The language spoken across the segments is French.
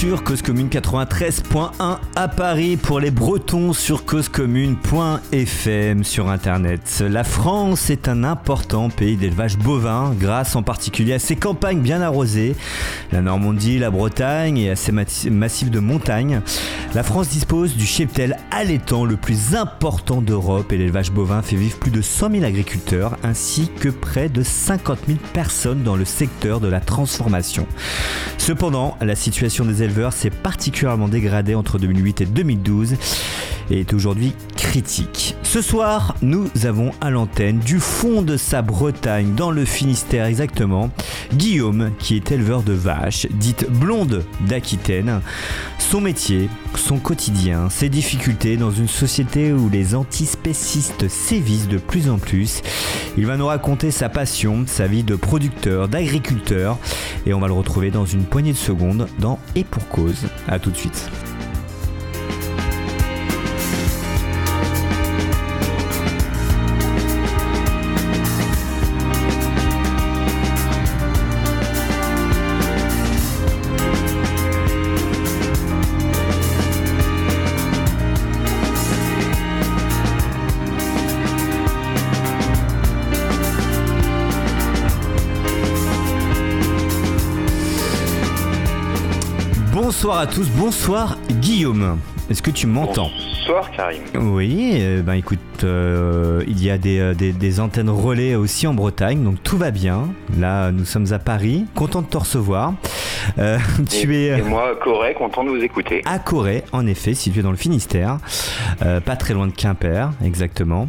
Sur Cause Commune 93.1 à Paris pour les Bretons sur causecommune.fm sur internet. La France est un important pays d'élevage bovin grâce en particulier à ses campagnes bien arrosées, la Normandie, la Bretagne et à ses massifs de montagne. La France dispose du cheptel allaitant le plus important d'Europe et l'élevage bovin fait vivre plus de 100 000 agriculteurs ainsi que près de 50 000 personnes dans le secteur de la transformation. Cependant, la situation des s'est particulièrement dégradée entre 2008 et 2012 est aujourd'hui critique. Ce soir, nous avons à l'antenne du fond de sa Bretagne, dans le Finistère exactement, Guillaume, qui est éleveur de vaches, dites blondes d'Aquitaine. Son métier, son quotidien, ses difficultés dans une société où les antispécistes sévissent de plus en plus. Il va nous raconter sa passion, sa vie de producteur, d'agriculteur, et on va le retrouver dans une poignée de secondes dans Et pour cause. A tout de suite. Bonsoir à tous, bonsoir Guillaume. Est-ce que tu m'entends Bonsoir Karim. Oui, euh, ben écoute, euh, il y a euh, des, antennes relais aussi en Bretagne, donc tout va bien. Là, nous sommes à Paris, content de te recevoir. tu et, es. Et moi, à Corée, content de vous écouter. À Corée, en effet, situé dans le Finistère, pas très loin de Quimper, exactement.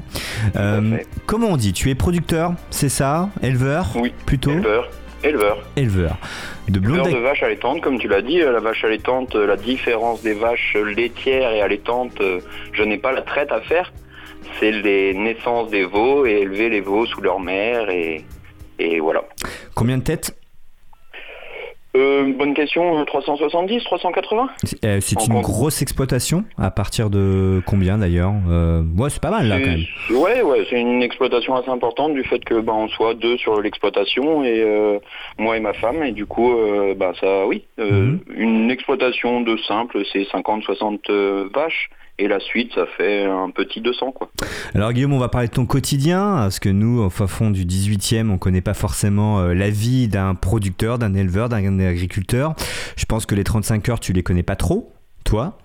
comment on dit Tu es producteur, c'est ça? Éleveur Oui. Plutôt? Éleveur. Éleveur. Éleveur. De Éleveur de vaches allaitantes, comme tu l'as dit, euh, la vache allaitante, euh, la différence des vaches laitières et allaitantes, euh, je n'ai pas la traite à faire. C'est les naissances des veaux et élever les veaux sous leur mère et, et voilà. Combien de têtes? Euh, bonne question, 370, 380 C'est euh, une grosse exploitation À partir de combien d'ailleurs? Euh, Ouais, c'est pas mal là quand même. Ouais, ouais, c'est une exploitation assez importante du fait que bah, on soit deux sur l'exploitation et euh, moi et ma femme et du coup, bah ça, oui, mhm. une exploitation de simple, c'est 50-60 vaches et la suite, ça fait un petit 200. Quoi. Alors Guillaume, on va parler de ton quotidien, parce que nous, au fond du 18e, on ne connaît pas forcément euh, la vie d'un producteur, d'un éleveur, d'un agriculteur. Je pense que les 35 heures, tu les connais pas trop, toi.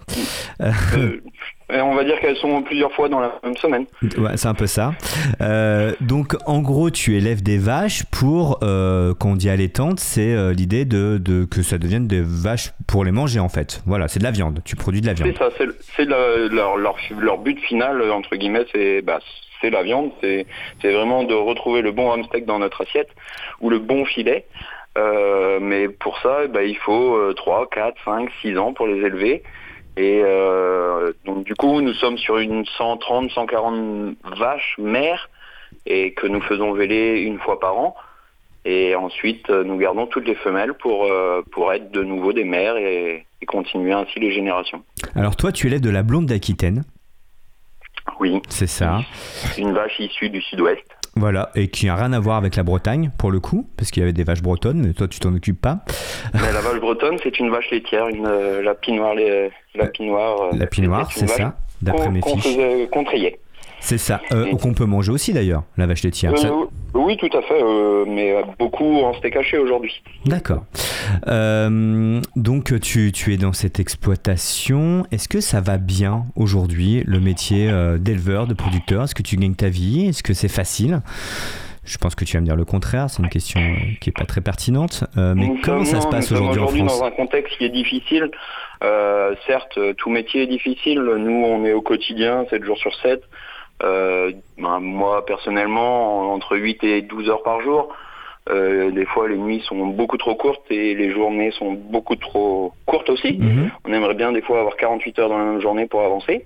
Euh, on va dire qu'elles sont plusieurs fois dans la même semaine. Ouais, c'est un peu ça. Euh, donc, en gros, tu élèves des vaches pour, euh, quand on dit allaitante, c'est euh, l'idée de, que ça devienne des vaches pour les manger, en fait. Voilà, c'est de la viande. Tu produis de la viande. C'est ça, c'est leur, leur, but final, entre guillemets, c'est bah, c'est la viande. C'est vraiment de retrouver le bon hamsteak dans notre assiette ou le bon filet. Mais pour ça, bah, il faut 3, 4, 5, 6 ans pour les élever. Et euh, donc du coup, nous sommes sur une 130, 140 vaches mères et que nous faisons véler une fois par an. Et ensuite, euh, nous gardons toutes les femelles pour, euh, pour être de nouveau des mères et, continuer ainsi les générations. Alors toi, tu élèves de la blonde d'Aquitaine. Oui. C'est ça. Une vache issue du sud-ouest. Voilà, et qui n'a rien à voir avec la Bretagne, pour le coup, parce qu'il y avait des vaches bretonnes, mais toi, tu t'en occupes pas. la vache bretonne, c'est une vache laitière, une, euh, la pinoire. Les, la pinoire, la pinoire, c'est ça, d'après mes fiches. Qu'on c'est ça, euh, qu'on peut manger aussi d'ailleurs, la vache laitière. Euh, oui, tout à fait, euh, mais beaucoup en steak haché aujourd'hui. D'accord. donc tu, tu, es dans cette exploitation. Est-ce que ça va bien aujourd'hui, le métier d'éleveur, de producteur? Est-ce que tu gagnes ta vie? Est-ce que c'est facile? Je pense que tu vas me dire le contraire, c'est une question qui n'est pas très pertinente. mais comment ça se passe aujourd'hui en France? dans un contexte qui est difficile. certes, tout métier est difficile. Nous, on est au quotidien, 7 jours sur 7. Euh, ben, moi personnellement, entre 8 et 12 heures par jour. Euh, des fois, les nuits sont beaucoup trop courtes et les journées sont beaucoup trop courtes aussi. Mhm. On aimerait bien des fois avoir 48 heures dans la même journée pour avancer.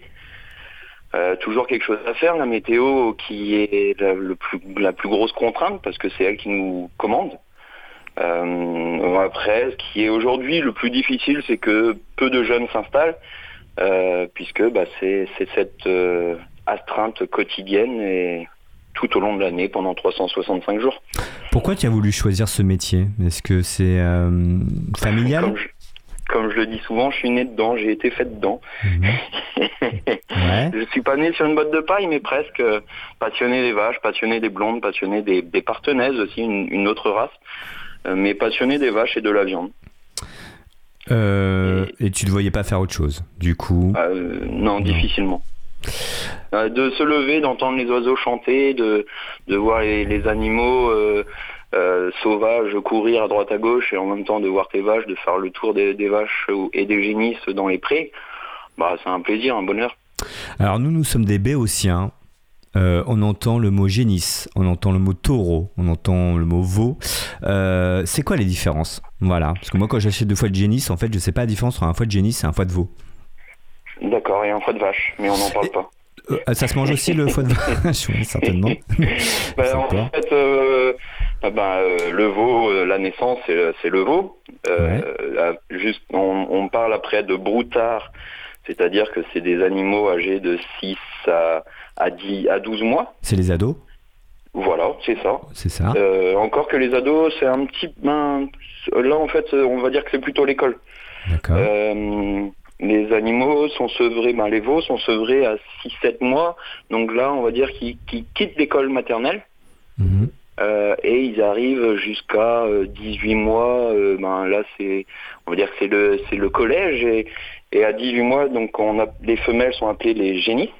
Euh, toujours quelque chose à faire, la météo qui est la, le plus, la plus grosse contrainte parce que c'est elle qui nous commande. Euh, après, ce qui est aujourd'hui le plus difficile, c'est que peu de jeunes s'installent, euh, puisque bah, c'est cette astreinte quotidienne et tout au long de l'année pendant 365 jours. Pourquoi tu as voulu choisir ce métier? Est-ce que c'est euh, familial? Comme je le dis souvent, je suis né dedans, j'ai été fait dedans. Mhm. Je suis pas né sur une botte de paille, mais presque passionné des vaches, passionné des blondes, passionné des, des partenaises aussi, une, autre race, mais passionné des vaches et de la viande. et... tu ne voyais pas faire autre chose, du coup? Non, difficilement. De se lever, d'entendre les oiseaux chanter, de, de voir les, animaux euh, sauvage courir à droite à gauche et en même temps de voir tes vaches, de faire le tour des, vaches et des génisses dans les prés, bah, c'est un plaisir, un bonheur. Alors nous, nous sommes des béotiens. Euh, on entend le mot génisse, on entend le mot taureau, on entend le mot veau. Euh, c'est quoi les différences? Voilà, parce que moi quand j'achète deux fois de génisse, en fait je sais pas la différence entre un foie de génisse et un foie de veau. D'accord, et un foie de vache, mais on n'en parle pas. ça se mange aussi le foie de vache, certainement. Bah, en fait, ah ben, euh, le veau, euh, la naissance, c'est le veau. Euh, juste, on, parle après de broutards, c'est-à-dire que c'est des animaux âgés de 6 à, à, 10, à 12 mois. C'est les ados Voilà, c'est ça. C'est ça. encore que les ados, c'est un petit... Ben, là, en fait, on va dire que c'est plutôt l'école. D'accord. Les animaux sont sevrés, ben, les veaux sont sevrés à 6-7 mois. Donc là, on va dire qu'ils quittent l'école maternelle. Mhm. Euh, et ils arrivent jusqu'à 18 euh, mois. Euh, ben là, c'est, on va dire que c'est le, c'est le collège et, et, à 18 mois, donc on a, les femelles sont appelées les génies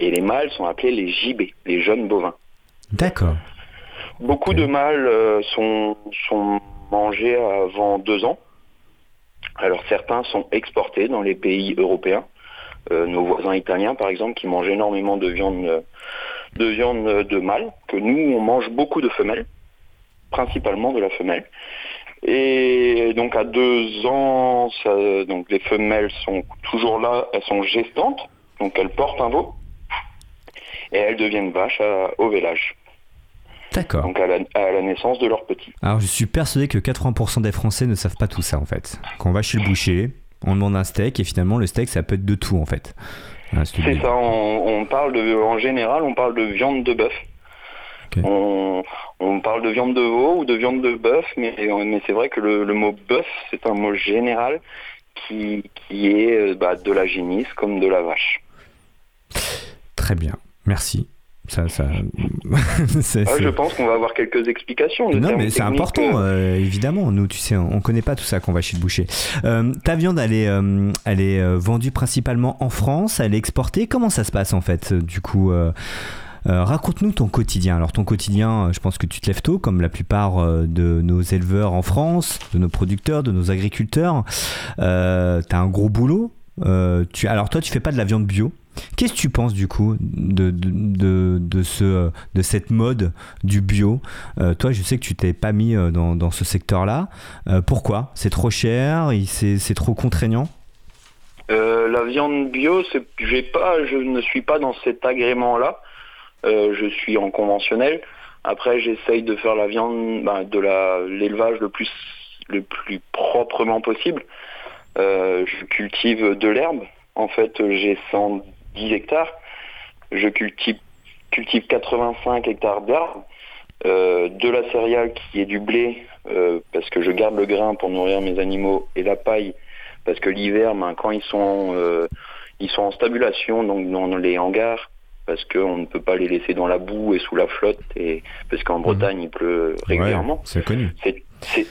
et les mâles sont appelés les gibets, les jeunes bovins. D'accord. Beaucoup de mâles sont, sont mangés avant deux ans. Alors certains sont exportés dans les pays européens. nos voisins italiens, par exemple, qui mangent énormément de viande de viande de mâle, que nous, on mange beaucoup de femelles, principalement de la femelle. Et donc à deux ans, donc les femelles sont toujours là, elles sont gestantes, donc elles portent un veau, et elles deviennent vaches au vélage. D'accord. Donc à la, naissance de leur petit. Alors je suis persuadé que 80% des Français ne savent pas tout ça en fait. Quand on va chez le boucher, on demande un steak et finalement le steak ça peut être de tout en fait. Ah, c'est ça, on, parle de, en général, on parle de viande de bœuf. On, parle de viande de veau ou de viande de bœuf, mais, mais c'est vrai que le, mot bœuf, c'est un mot général qui, est euh, bah, de la génisse comme de la vache. Très bien, merci. Ça, ça... Ah, je pense qu'on va avoir quelques explications. Non, mais c'est important, euh. Euh, évidemment. Nous, tu sais, on connaît pas tout ça qu'on va chez le boucher. Euh, ta viande, elle est, elle est vendue principalement en France, elle est exportée. Comment ça se passe en fait, du coup Raconte-nous ton quotidien. Alors ton quotidien, je pense que tu te lèves tôt, comme la plupart de nos éleveurs en France, de nos producteurs, de nos agriculteurs. tu as un gros boulot. tu... Alors toi, tu fais pas de la viande bio? Qu'est-ce que tu penses du coup de, de, de, ce, de cette mode du bio? Euh, Toi, je sais que tu t'es pas mis euh, dans, dans ce secteur-là. Euh, pourquoi? C'est trop cher? C'est trop contraignant? La viande bio, pas, je ne suis pas dans cet agrément-là. je suis en conventionnel. Après, j'essaye de faire la viande, ben, de l'élevage le plus, le plus proprement possible. je cultive de l'herbe. En fait, j'ai 100 10 hectares. Je cultive, cultive 85 hectares d'arbres, euh, de la céréale qui est du blé, euh, parce que je garde le grain pour nourrir mes animaux, et la paille, parce que l'hiver, ben, quand ils sont, euh, ils sont en stabulation, donc dans les hangars, parce qu'on ne peut pas les laisser dans la boue et sous la flotte, et parce qu'en Bretagne il pleut régulièrement. c'est connu.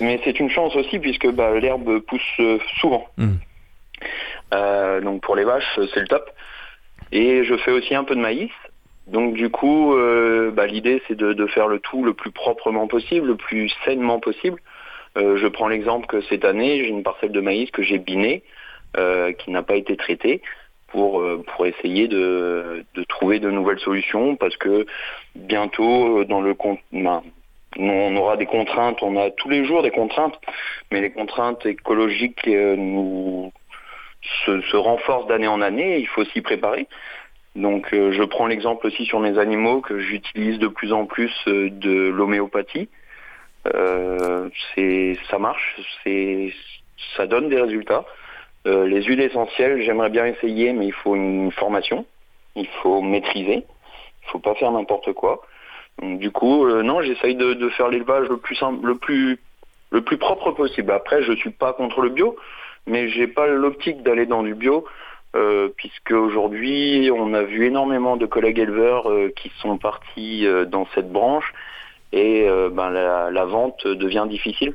mais c'est une chance aussi puisque bah, l'herbe pousse souvent. Mmh. donc pour les vaches, c'est le top. Et je fais aussi un peu de maïs. Donc du coup, euh, bah, l'idée c'est de, faire le tout le plus proprement possible, le plus sainement possible. Euh, je prends l'exemple que cette année, j'ai une parcelle de maïs que j'ai binée, euh, qui n'a pas été traitée, pour, essayer de, trouver de nouvelles solutions, parce que bientôt, dans le ben, on aura des contraintes, on a tous les jours des contraintes, mais les contraintes écologiques nous se, renforce d'année en année il faut s'y préparer. Donc euh, je prends l'exemple aussi sur mes animaux que j'utilise de plus en plus euh, de l'homéopathie. Euh, ça marche, ça donne des résultats. les huiles essentielles, j'aimerais bien essayer, mais il faut une formation, il faut maîtriser, il faut pas faire n'importe quoi. du coup, non, j'essaye de, faire l'élevage le plus simple, le plus le plus propre possible. Après, je suis pas contre le bio, mais j'ai pas l'optique d'aller dans du bio. Euh, puisque aujourd'hui on a vu énormément de collègues éleveurs euh, qui sont partis euh, dans cette branche et ben, la, la, vente devient difficile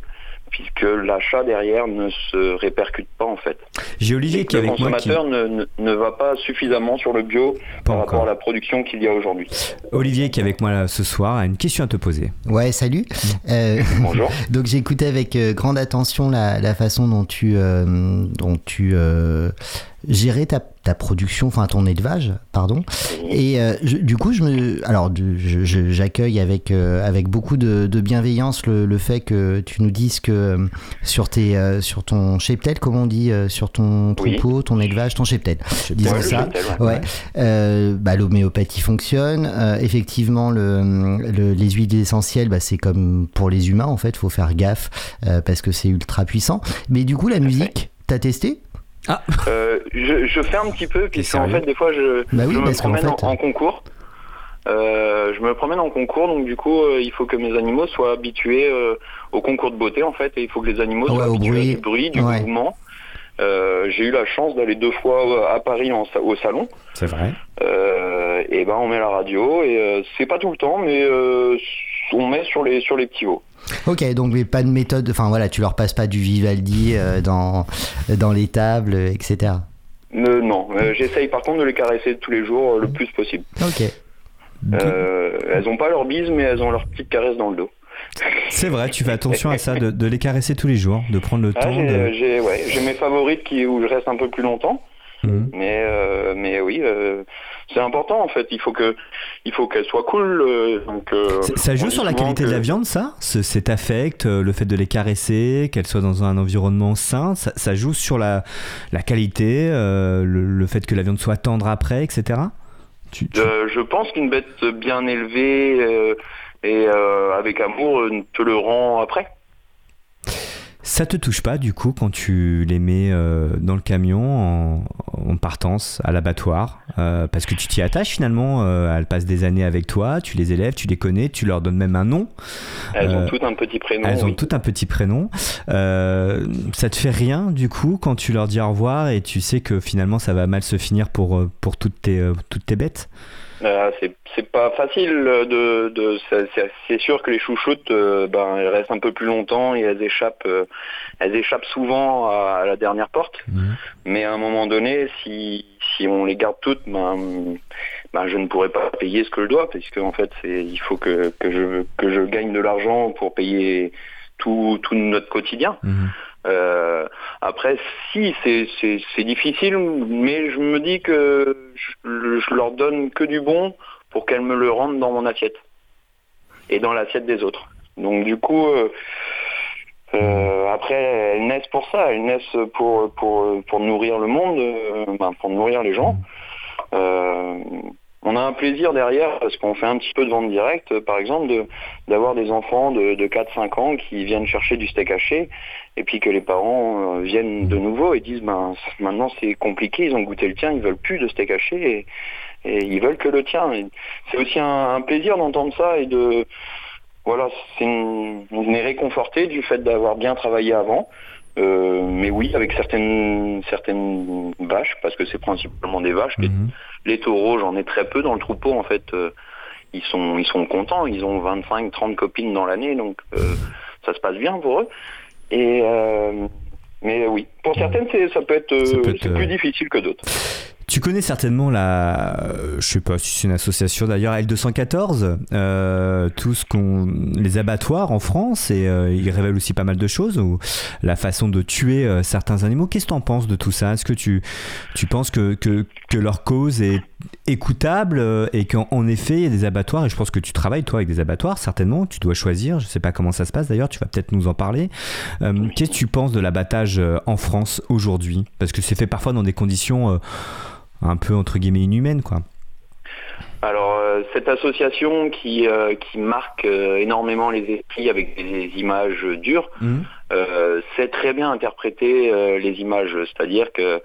puisque l'achat derrière ne se répercute pas en fait. J'ai Olivier qui est avec moi. Le consommateur ne, ne, va pas suffisamment sur le bio par rapport à la production qu'il y a aujourd'hui. Olivier qui est avec moi ce soir a une question à te poser. Ouais, salut. Euh, Bonjour. Donc j'ai écouté avec euh, grande attention la, la, façon dont tu, euh, dont tu gérer ta, ta production, enfin ton élevage, pardon. Et euh, du coup, je me, alors j'accueille avec euh, avec beaucoup de, de bienveillance le, le, fait que tu nous dises que euh, sur tes sur ton cheptel, comme on dit, sur ton troupeau, ton élevage, ton cheptel, disons ça, ouais. Bah, l'homéopathie fonctionne. effectivement, le, les huiles essentielles, bah, c'est comme pour les humains en fait, faut faire gaffe parce que c'est ultra puissant. Mais du coup, la musique, t'as testé? Ah. Euh, je, je, fais un petit peu, puisqu'en fait, des fois, je, bah je me promène en, concours. Euh, je me promène en concours, donc du coup, euh, il faut que mes animaux soient habitués euh, au concours de beauté, en fait, et il faut que les animaux soient habitués au bruit, du mouvement. J'ai eu la chance d'aller deux fois à Paris en, au salon. C'est vrai. et ben, on met la radio, et c'est pas tout le temps, mais on met sur les sur les petits veaux. Ok, donc mais pas de méthode, enfin voilà, tu leur passes pas du Vivaldi euh, dans, dans les tables, etc. Euh, non, euh, j'essaye par contre de les caresser tous les jours le plus possible. Ok. elles ont pas leur bise, mais elles ont leur petite caresse dans le dos. C'est vrai, tu fais attention à ça, de, les caresser tous les jours, de prendre le ah, temps. J'ai ouais, mes favorites qui, où je reste un peu plus longtemps. Mhm. Mais, euh, mais oui, euh, c'est important en fait. Il faut que, il faut qu'elle soit cool. Euh, donc, ça joue sur la qualité de la viande, ça? Cet affect, le fait de les caresser, qu'elles soient dans un environnement sain, ça, joue sur la, la qualité, le, fait que la viande soit tendre après, etc. je pense qu'une bête bien élevée et avec amour te le rend après. Ça te touche pas du coup quand tu les mets euh, dans le camion en, partance à l'abattoir euh, parce que tu t'y attaches finalement. Euh, elles passent des années avec toi, tu les élèves, tu les connais, tu leur donnes même un nom. Elles ont toutes un petit prénom. Elles ont toutes un petit prénom. ça te fait rien du coup quand tu leur dis au revoir et tu sais que finalement ça va mal se finir pour pour toutes tes toutes tes bêtes? Euh, c'est pas facile de, de c'est sûr que les chouchoutes euh, ben elles restent un peu plus longtemps et elles échappent euh, elles échappent souvent à, la dernière porte mhm. mais à un moment donné si si on les garde toutes ben, ben je ne pourrais pas payer ce que je dois puisque en fait c'est il faut que, que je que je gagne de l'argent pour payer tout tout notre quotidien mhm. Euh, après, si, c'est difficile, mais je me dis que je, leur donne que du bon pour qu'elles me le rendent dans mon assiette et dans l'assiette des autres. Donc du coup, euh, euh, après, elles naissent pour ça, elles naissent pour, pour, pour nourrir le monde, euh, ben, pour nourrir les gens. On a un plaisir derrière parce qu'on fait un petit peu de vente directe, par exemple, d'avoir des enfants de, de 4-5 ans qui viennent chercher du steak haché et puis que les parents euh, viennent de nouveau et disent ben maintenant c'est compliqué, ils ont goûté le tien, ils veulent plus de steak haché et, ils veulent que le tien. C'est aussi un, plaisir d'entendre ça et de voilà, on est réconforté du fait d'avoir bien travaillé avant. Euh, mais oui, avec certaines certaines vaches, parce que c'est principalement des vaches. Mhm. Les, taureaux, j'en ai très peu dans le troupeau en fait. Euh, ils sont ils sont contents, ils ont 25, 30 copines dans l'année, donc euh, ça se passe bien pour eux. Et mais oui, pour certaines, ça peut être, ça peut être plus difficile que d'autres. Tu connais certainement la, je sais pas si c'est une association d'ailleurs, L214, euh, tout ce qu'on, les abattoirs en France et euh, ils révèlent aussi pas mal de choses ou la façon de tuer euh, certains animaux. Qu'est-ce que tu en penses de tout ça? Est-ce que tu, tu penses que, que, que leur cause est écoutable euh, et qu'en effet il y a des abattoirs et je pense que tu travailles toi avec des abattoirs certainement tu dois choisir je sais pas comment ça se passe d'ailleurs tu vas peut-être nous en parler. Qu'est-ce que tu penses de l'abattage en France aujourd'hui? Parce que c'est fait parfois dans des conditions un peu entre guillemets inhumaine quoi. Alors euh, cette association qui euh, qui marque euh, énormément les esprits avec des images dures, mmh. sait très bien interpréter les images, c'est-à-dire que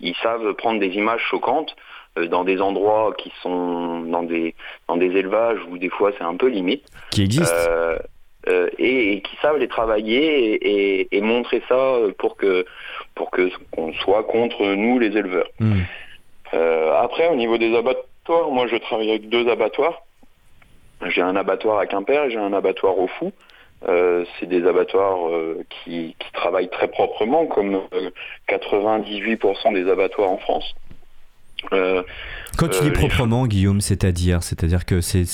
ils, savent prendre des images choquantes dans des endroits qui sont dans des dans des élevages où des fois c'est un peu limite. Qui existent. Et, qui savent les travailler et, montrer ça pour que pour que qu'on soit contre nous les éleveurs. Hmm. après, au niveau des abattoirs, moi je travaille avec deux abattoirs. J'ai un abattoir à Quimper et j'ai un abattoir au Fou. Euh, c'est des abattoirs euh, qui, travaillent très proprement, comme 98% euh, des abattoirs en France. Quand tu dis proprement, Guillaume, c'est-à-dire, c'est-à-dire que c'est,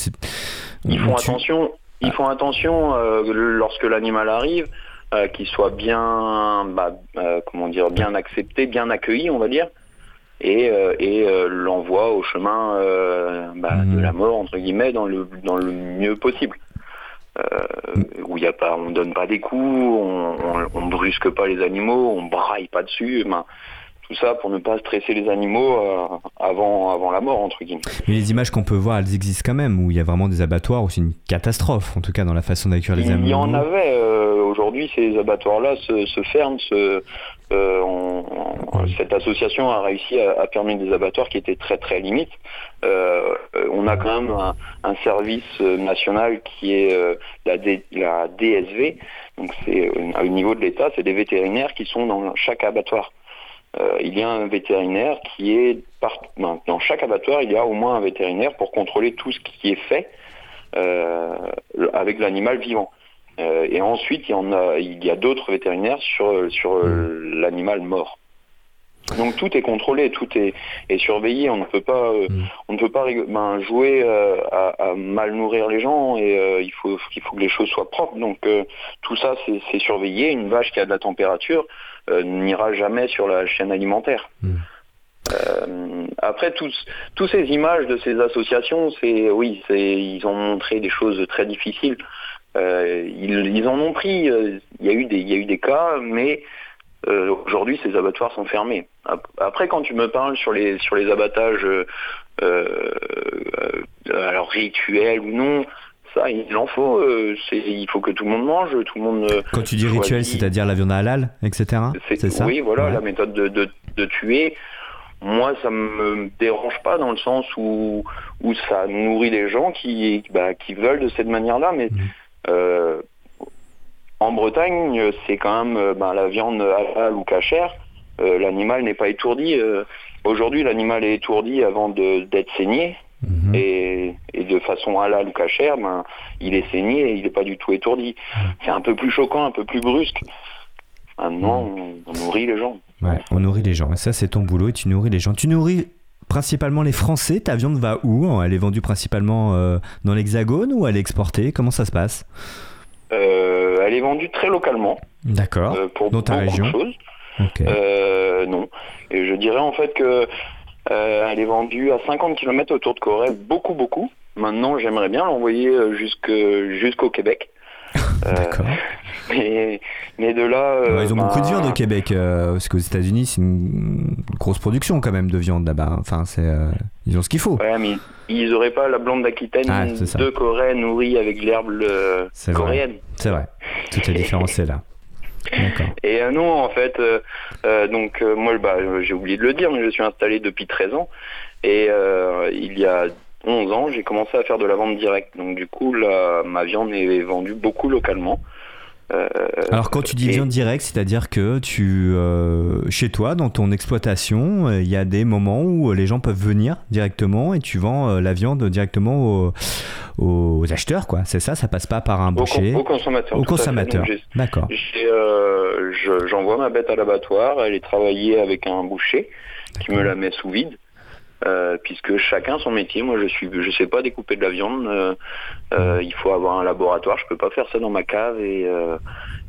ils font attention. Ils font attention lorsque l'animal arrive, qu'il soit bien, bah, comment dire, bien accepté, bien accueilli, on va dire et, l'envoie au chemin bah, de mmh. la mort entre guillemets dans le dans le mieux possible. Euh, où il y a pas, on donne pas des coups, on, on, brusque pas les animaux, on braille pas dessus. Ben, tout ça pour ne pas stresser les animaux euh, avant, avant la mort, entre guillemets. Mais les images qu'on peut voir, elles existent quand même, où il y a vraiment des abattoirs, où c'est une catastrophe, en tout cas dans la façon d'accueillir les animaux. Il y en avait, euh, aujourd'hui ces abattoirs-là se, se, ferment, se, euh, cette association a réussi à, à, permettre des abattoirs qui étaient très très limites. Euh, on a quand même un, service national qui est euh, la, la DSV, donc c'est au niveau de l'État, c'est des vétérinaires qui sont dans chaque abattoir. Il y a un vétérinaire qui est ben, dans chaque abattoir, il y a au moins un vétérinaire pour contrôler tout ce qui est fait avec l'animal vivant. Euh, et ensuite, il y en a, il y a d'autres vétérinaires sur sur euh, mmh. l'animal mort. Donc tout est contrôlé, tout est, est surveillé. On ne peut pas, euh, mmh. on ne peut pas ben, jouer à, mal nourrir les gens et il faut, faut que les choses soient propres. Donc tout ça, c'est surveillé. Une vache qui a de la température n'ira jamais sur la chaîne alimentaire. Mmh. après tous ces images de ces associations, c'est oui, c'est ils ont montré des choses très difficiles. Euh, ils, en ont pris. Euh, il y a eu des, il y a eu des cas, mais euh, aujourd'hui ces abattoirs sont fermés. Après, quand tu me parles sur les sur les abattages, alors rituels ou non, ça, il en faut. il faut que tout le monde mange, tout le monde. Quand tu dis rituel, c'est-à-dire la viande halal, etc. C'est ça. Oui, voilà, la méthode de, de, tuer. Moi, ça me dérange pas dans le sens où où ça nourrit les gens qui bah, qui veulent de cette manière-là, mais mmh. Euh, en Bretagne, c'est quand même euh, ben, la viande halal ou cachère. Euh, l'animal n'est pas étourdi. Aujourd'hui, l'animal est étourdi avant d'être saigné. Mhm. Et, de façon halal ou cachère, ben, il est saigné et il n'est pas du tout étourdi. C'est un peu plus choquant, un peu plus brusque. Maintenant, mhm. on, nourrit les gens. Ouais, on nourrit les gens. Et ça, c'est ton boulot et tu nourris les gens. Tu nourris principalement les Français. Ta viande va où? Elle est vendue principalement euh, dans l'Hexagone ou elle est exportée? Comment ça se passe? euh, Elle est vendue très localement. D'accord. Euh, pour dans ta région. non. Et je dirais en fait que elle est vendue à 50 km autour de Corée, beaucoup beaucoup. Maintenant, j'aimerais bien l'envoyer jusqu'au Québec. D'accord. Mais, mais de là. Euh, ils ont beaucoup de viande au Québec, euh, parce qu'aux États-Unis, c'est une grosse production quand même de viande là-bas. Enfin, c'est, euh, ils ont ce qu'il faut. Ouais, mais ils n'auraient pas la blonde d'Aquitaine ah, de Corée nourrie avec l'herbe coréenne. C'est vrai. Toute la différence est là. Et non, en fait, donc moi, bah, j'ai oublié de le dire, mais je suis installé depuis 13 ans. Et il y a 11 ans, j'ai commencé à faire de la vente directe. Donc du coup, ma viande est vendue beaucoup localement. Euh, Alors quand tu dis viande directe, c'est-à-dire que tu, euh, chez toi, dans ton exploitation, euh, il y a des moments où les gens peuvent venir directement et tu vends la viande directement aux, acheteurs, quoi. C'est ça, ça passe pas par un boucher? Au, consommateur. Au consommateur. D'accord. J'envoie ma bête à l'abattoir, elle est travaillée avec un boucher qui me la met sous vide. Euh, puisque chacun son métier. Moi, je suis, je sais pas découper de la viande. Euh, euh, il faut avoir un laboratoire. Je peux pas faire ça dans ma cave et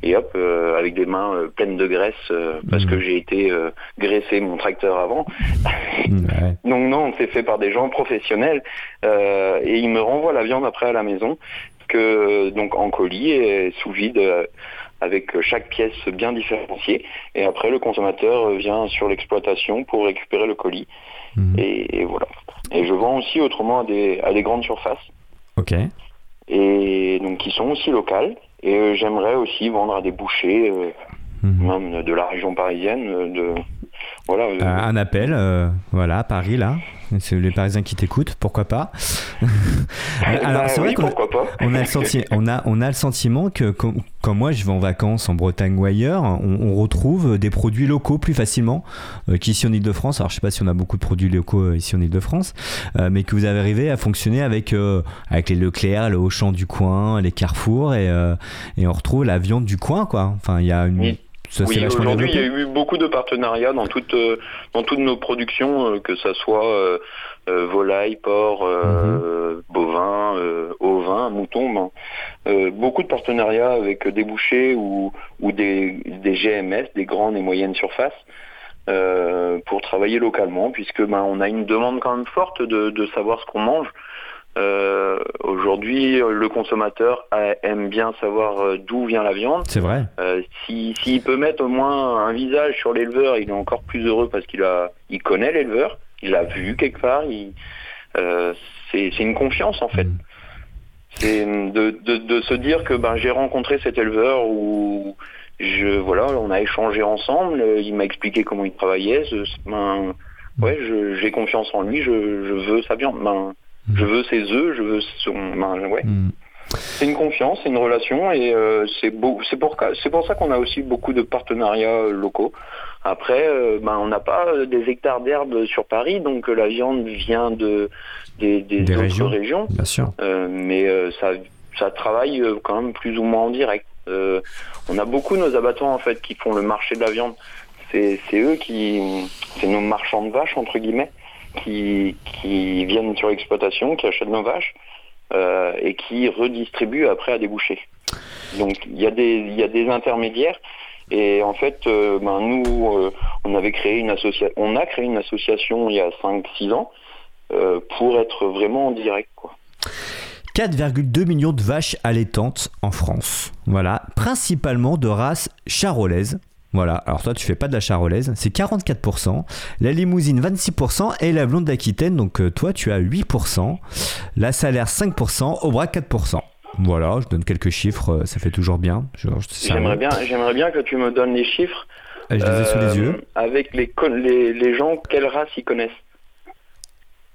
et hop avec des mains pleines de graisse parce que j'ai été graissé mon tracteur avant. Donc non, c'est fait par des gens professionnels et ils me renvoient la viande après à la maison que donc en colis et sous vide avec chaque pièce bien différenciée. Et après, le consommateur vient sur l'exploitation pour récupérer le colis. Mhm. Et, voilà. Et je vends aussi autrement à des, à des grandes surfaces. Ok. Et donc qui sont aussi locales. Et euh, j'aimerais aussi vendre à des bouchers, euh, mhm. même de la région parisienne, de, voilà. euh, un appel, euh, voilà, à Paris là. C'est les Parisiens qui t'écoutent, pourquoi pas? Alors bah c'est vrai oui, qu'on on a, le on, a, on a le sentiment que quand, quand moi je vais en vacances en Bretagne ou ailleurs, on, on retrouve des produits locaux plus facilement euh, qu'ici en Ile-de-France. Alors je sais pas si on a beaucoup de produits locaux euh, ici en Ile-de-France, euh, mais que vous avez arrivé à fonctionner avec, euh, avec les Leclerc, le Auchan du coin, les Carrefour, et, euh, et on retrouve la viande du coin, quoi. Enfin, il y a une. Oui. Ça, Oui, aujourd'hui, il y a eu beaucoup de partenariats dans toutes, euh, dans toutes nos productions, euh, que ça soit euh, euh, volaille, porc, euh, bovin, euh, ovin, mouton. ben, beaucoup de partenariats avec des bouchers ou, ou des, des GMS, des grandes et moyennes surfaces, pour travailler localement, puisque ben, on a une demande quand même forte de, de savoir ce qu'on mange. Euh, Aujourd'hui, le consommateur aime bien savoir euh, d'où vient la viande. C'est vrai. Euh, si- S'il peut mettre au moins un visage sur l'éleveur, il est encore plus heureux parce qu'il a, il connaît l'éleveur, il l'a vu quelque part. euh, c'est une confiance en fait. Mm. C'est de, de, de se dire que ben j'ai rencontré cet éleveur ou je voilà, on a échangé ensemble. Il m'a expliqué comment il travaillait. ben, ouais, j'ai confiance en lui. Je, je veux sa viande. Ben, Mm. je veux ses œufs. Je veux son. Ben, ouais. Mm. C'est une confiance, c'est une relation et euh, c'est beau. C'est pour ça qu'on a aussi beaucoup de partenariats euh, locaux. Après, euh, ben on n'a pas des hectares d'herbe sur Paris, donc la viande vient de des, des, Des autres régions. régions, Bien sûr. Euh, mais ça ça travaille quand même plus ou moins en direct. On a beaucoup nos abattoirs en fait qui font le marché de la viande. C'est eux qui c'est nos marchands de vaches entre guillemets qui viennent sur l'exploitation, qui achètent nos vaches euh, et qui redistribuent après à des bouchers. Donc il y a des y a des intermédiaires et en fait euh, ben nous euh, on avait créé une association on a créé une association il y a 5 6 ans pour être vraiment en direct quoi. 4,2 millions de vaches allaitantes en France. Voilà, principalement de race charolaise. Voilà, alors toi tu fais pas de la charolaise, c'est 44%, la limousine 26% et la blonde d'Aquitaine, donc euh, toi tu as 8%, la salaire 5%, au bras 4%. Voilà, je donne quelques chiffres, euh, ça fait toujours bien. J'aimerais bien j'aimerais bien que tu me donnes les chiffres Ah, Je les ai sous les euh, yeux. avec les, les les gens quelle race ils connaissent?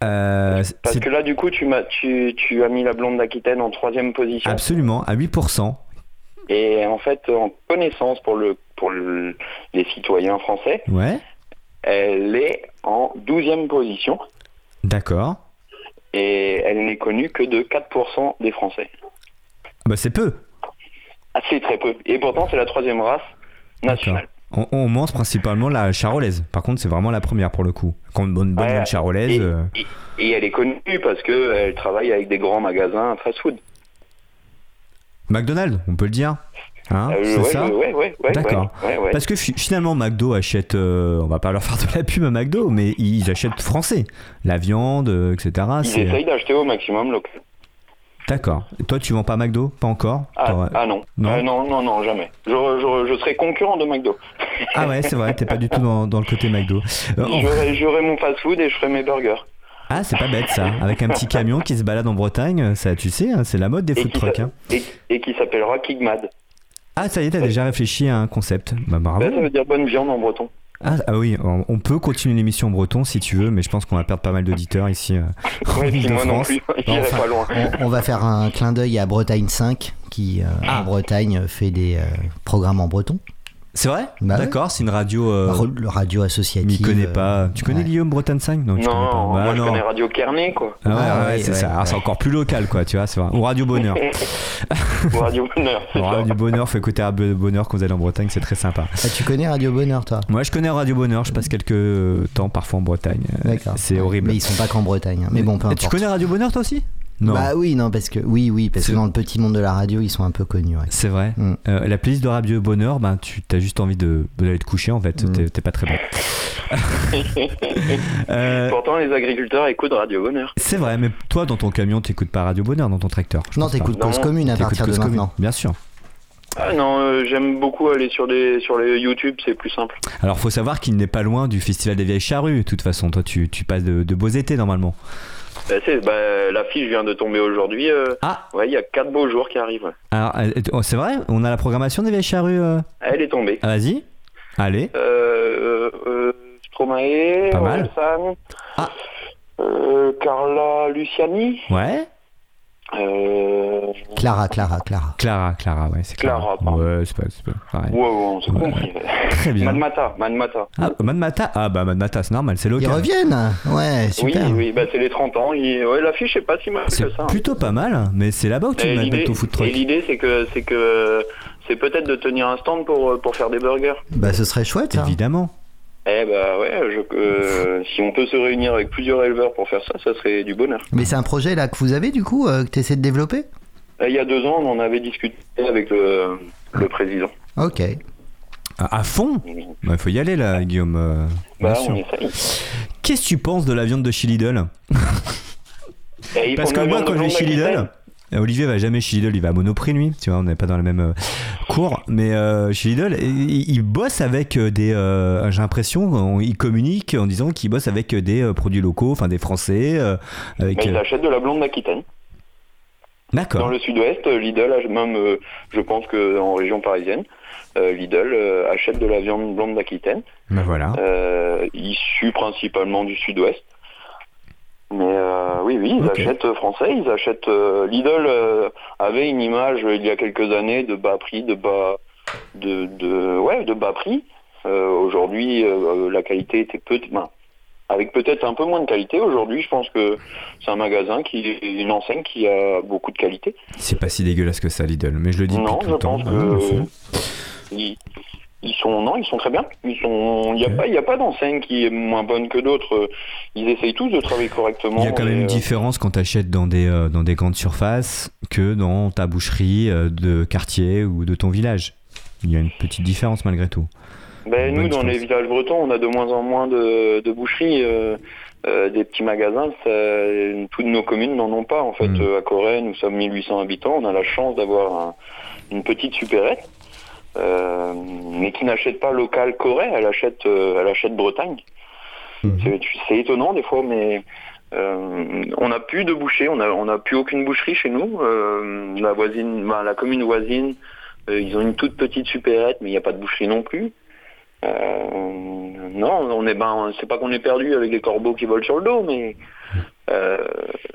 Euh, Parce que là du coup tu m'as tu, tu as mis la blonde d'Aquitaine en troisième position. absolument à 8%. Et en fait, en connaissance pour, le, pour le- les citoyens français, Ouais, elle est en 12e position d'accord. et elle n'est connue que de 4% des Français. Bah c'est peu. Ah, c'est très peu. Et pourtant, c'est la troisième race nationale. On, on mange principalement la charolaise. Par contre, c'est vraiment la première pour le coup. Quand une bonne, bonne Ouais, charolaise. Et, euh, et- et elle est connue parce qu'elle travaille avec des grands magasins fast-food. McDonald's, on peut le dire. Hein, Euh, c'est ouais, ça ouais, ouais, D'accord. Parce que fi- finalement, McDo achète. euh, on va pas leur faire de la pub à McDo, mais ils achètent français. La viande, euh, etc. Ils c'est- essayent d'acheter au maximum local. D'accord. Toi, tu vends pas McDo? Pas encore? Ah, ah non. Non? Euh, non, non, non, jamais. Je, je, je serais concurrent de McDo. Ah ouais, c'est vrai, t'es pas du tout dans, dans le côté McDo. Euh, j'aurais mon fast-food et je ferais mes burgers. Ah, c'est pas bête ça. Avec un petit camion qui se balade en Bretagne, ça, tu sais, hein, c'est la mode des Et food trucks. hein. et, et qui s'appellera Kigmad. Ah, ça y est, t'as déjà réfléchi à un concept. Bah, bravo. Ben, ça veut dire bonne viande en breton. Ah, ah oui, on peut continuer l'émission en breton si tu veux, mais je pense qu'on va perdre pas mal d'auditeurs ici euh, en Ouais, puis moi non Ile-de-France. plus, j'irai Enfin, pas loin. On, on va faire un clin d'œil à Bretagne 5 qui euh, Ah. en Bretagne fait des euh, programmes en breton. C'est vrai Bah ouais. D'accord, c'est une radio. Euh, Re- le radio associatif. m'y connais euh, pas. Tu connais ouais. Guillaume Bretagne 5 Non, tu Non, connais pas. Bah, moi je connais Radio Kernet, quoi. Ah ouais, Ah ouais, ouais, c'est ouais, ça. Alors, c'est encore plus local, quoi, tu vois, c'est vrai. Ou Radio Bonheur. Ou Radio Bonheur, c'est ça. Radio Bonheur, faut écouter Radio Bonheur quand vous allez en Bretagne, c'est très sympa. Ah, tu connais Radio Bonheur, toi? Moi, je connais Radio Bonheur, je passe quelques euh, temps parfois en Bretagne. Euh, D'accord. C'est horrible. Mais ils sont pas qu'en Bretagne. hein. Mais bon, peu Et importe. tu connais Radio Bonheur, toi aussi? Non. Bah oui, non, parce que oui, oui, parce que dans le petit monde de la radio, ils sont un peu connus. ouais. C'est vrai. Mm. Euh, la playlist de Radio Bonheur, ben, tu as juste envie de d'aller te coucher en fait. Mm. T'es- pas très bon. Euh, Pourtant, les agriculteurs écoutent Radio Bonheur. c'est vrai, mais toi dans ton camion, t'écoutes pas Radio Bonheur dans ton tracteur. Non, t'écoutes Cause Commune à partir de Commune, maintenant. Bien sûr. Ah non, euh, j'aime beaucoup aller sur les, sur les YouTube, c'est plus simple. Alors faut savoir qu'il n'est pas loin du Festival des Vieilles Charrues. De toute façon, toi tu, tu passes de, de beaux étés normalement. C'est, bah, la fiche vient de tomber aujourd'hui. euh, Ah, ouais, il y a quatre beaux jours qui arrivent. alors euh, oh, c'est vrai, on a la programmation des Vieilles Charrues. euh. Elle est tombée. Ah, Vas-y, allez. Euh, euh, Stromae, Pas mal. Orelsan, Ah. euh, Carla Luciani, Ouais. Euh, Clara, Clara, Clara. Clara, Clara, ouais, c'est Clara. Clara, pardon. ouais, c'est pas, c'est pas pareil. ouais, ouais, on s'est compris. Très bien. Madmata, Madmata. Ah, Madmata, ah bah Madmata, c'est normal, c'est Ils local. reviennent Ouais, Oui, super. oui, bah c'est les 30 ans. Il... Ouais, l'affiche est pas si mal que C'est ça. hein. plutôt pas mal, mais c'est là-bas où tu Et mettre ton food et truck. l'idée, c'est que c'est que c'est peut-être de tenir un stand pour pour faire des burgers. Bah, ce serait chouette, ça. Évidemment. Eh bah ouais, je, euh, si on peut se réunir avec plusieurs éleveurs pour faire ça, ça serait du bonheur. Mais c'est un projet là que vous avez du coup, euh, que tu essaies de développer? Et il y a deux ans, on en avait discuté avec le, le président. Ok. À, à fond? Il faut y aller là, Guillaume. euh, bien Bah. Qu'est-ce que tu penses de la viande de chez Lidl il Parce que moi, quand je vais chez Lidl, euh, Olivier va jamais chez Lidl, il va à Monoprix lui, tu vois, on n'est pas dans la même euh, cour. Mais euh, chez Lidl, il, il bosse avec euh, des. euh, J'ai l'impression, on- il communique en disant qu'il bosse avec des euh, produits locaux, enfin des Français. euh, avec, euh, achètent de la blonde d'Aquitaine. Dans D'accord. le sud-ouest, euh, Lidl, a- même euh, je pense qu'en région parisienne, euh, Lidl euh, achète de la viande blonde d'Aquitaine, Ben voilà. euh, issue principalement du sud-ouest. Mais euh, oui, oui, ils achètent euh, français, ils achètent... euh, Lidl euh, avait une image il y a quelques années de bas prix, de bas... De, de, ouais, de bas prix. Aujourd'hui, la qualité était peut ben, avec peut-être un peu moins de qualité. Aujourd'hui, je pense que c'est un magasin qui une enseigne qui a beaucoup de qualité. C'est pas si dégueulasse que ça, Lidl, mais je le dis Non, depuis tout je le temps. pense Ah, je que. Ils, sont non, ils sont très bien. Ils sont, il n'y a pas, il y a pas d'enseigne qui est moins bonne que d'autres. Ils essayent tous de travailler correctement. Il y a quand même une euh, différence quand tu achètes dans des, euh, dans des grandes surfaces que dans ta boucherie euh, de quartier ou de ton village. Il y a une petite différence malgré tout. ben, nous, dans les villages bretons, on a de moins en moins de, de boucheries. euh, euh, des petits magasins, ça- toutes nos communes n'en ont pas. En fait, Mm. Euh, à Corée, nous sommes 1800 habitants. On a la chance d'avoir un- une petite supérette, mais qui n'achète pas local Corée. Elle achète, euh, elle achète Bretagne. Mhm. C'est- étonnant des fois, mais euh, on n'a plus de boucher, on n'a on a plus aucune boucherie chez nous. Euh, la voisine, ben, la commune voisine, euh, ils ont une toute petite supérette, mais il n'y a pas de boucherie non plus. Euh, non, on est ben, c'est pas qu'on est perdu avec les corbeaux qui volent sur le dos, mais euh,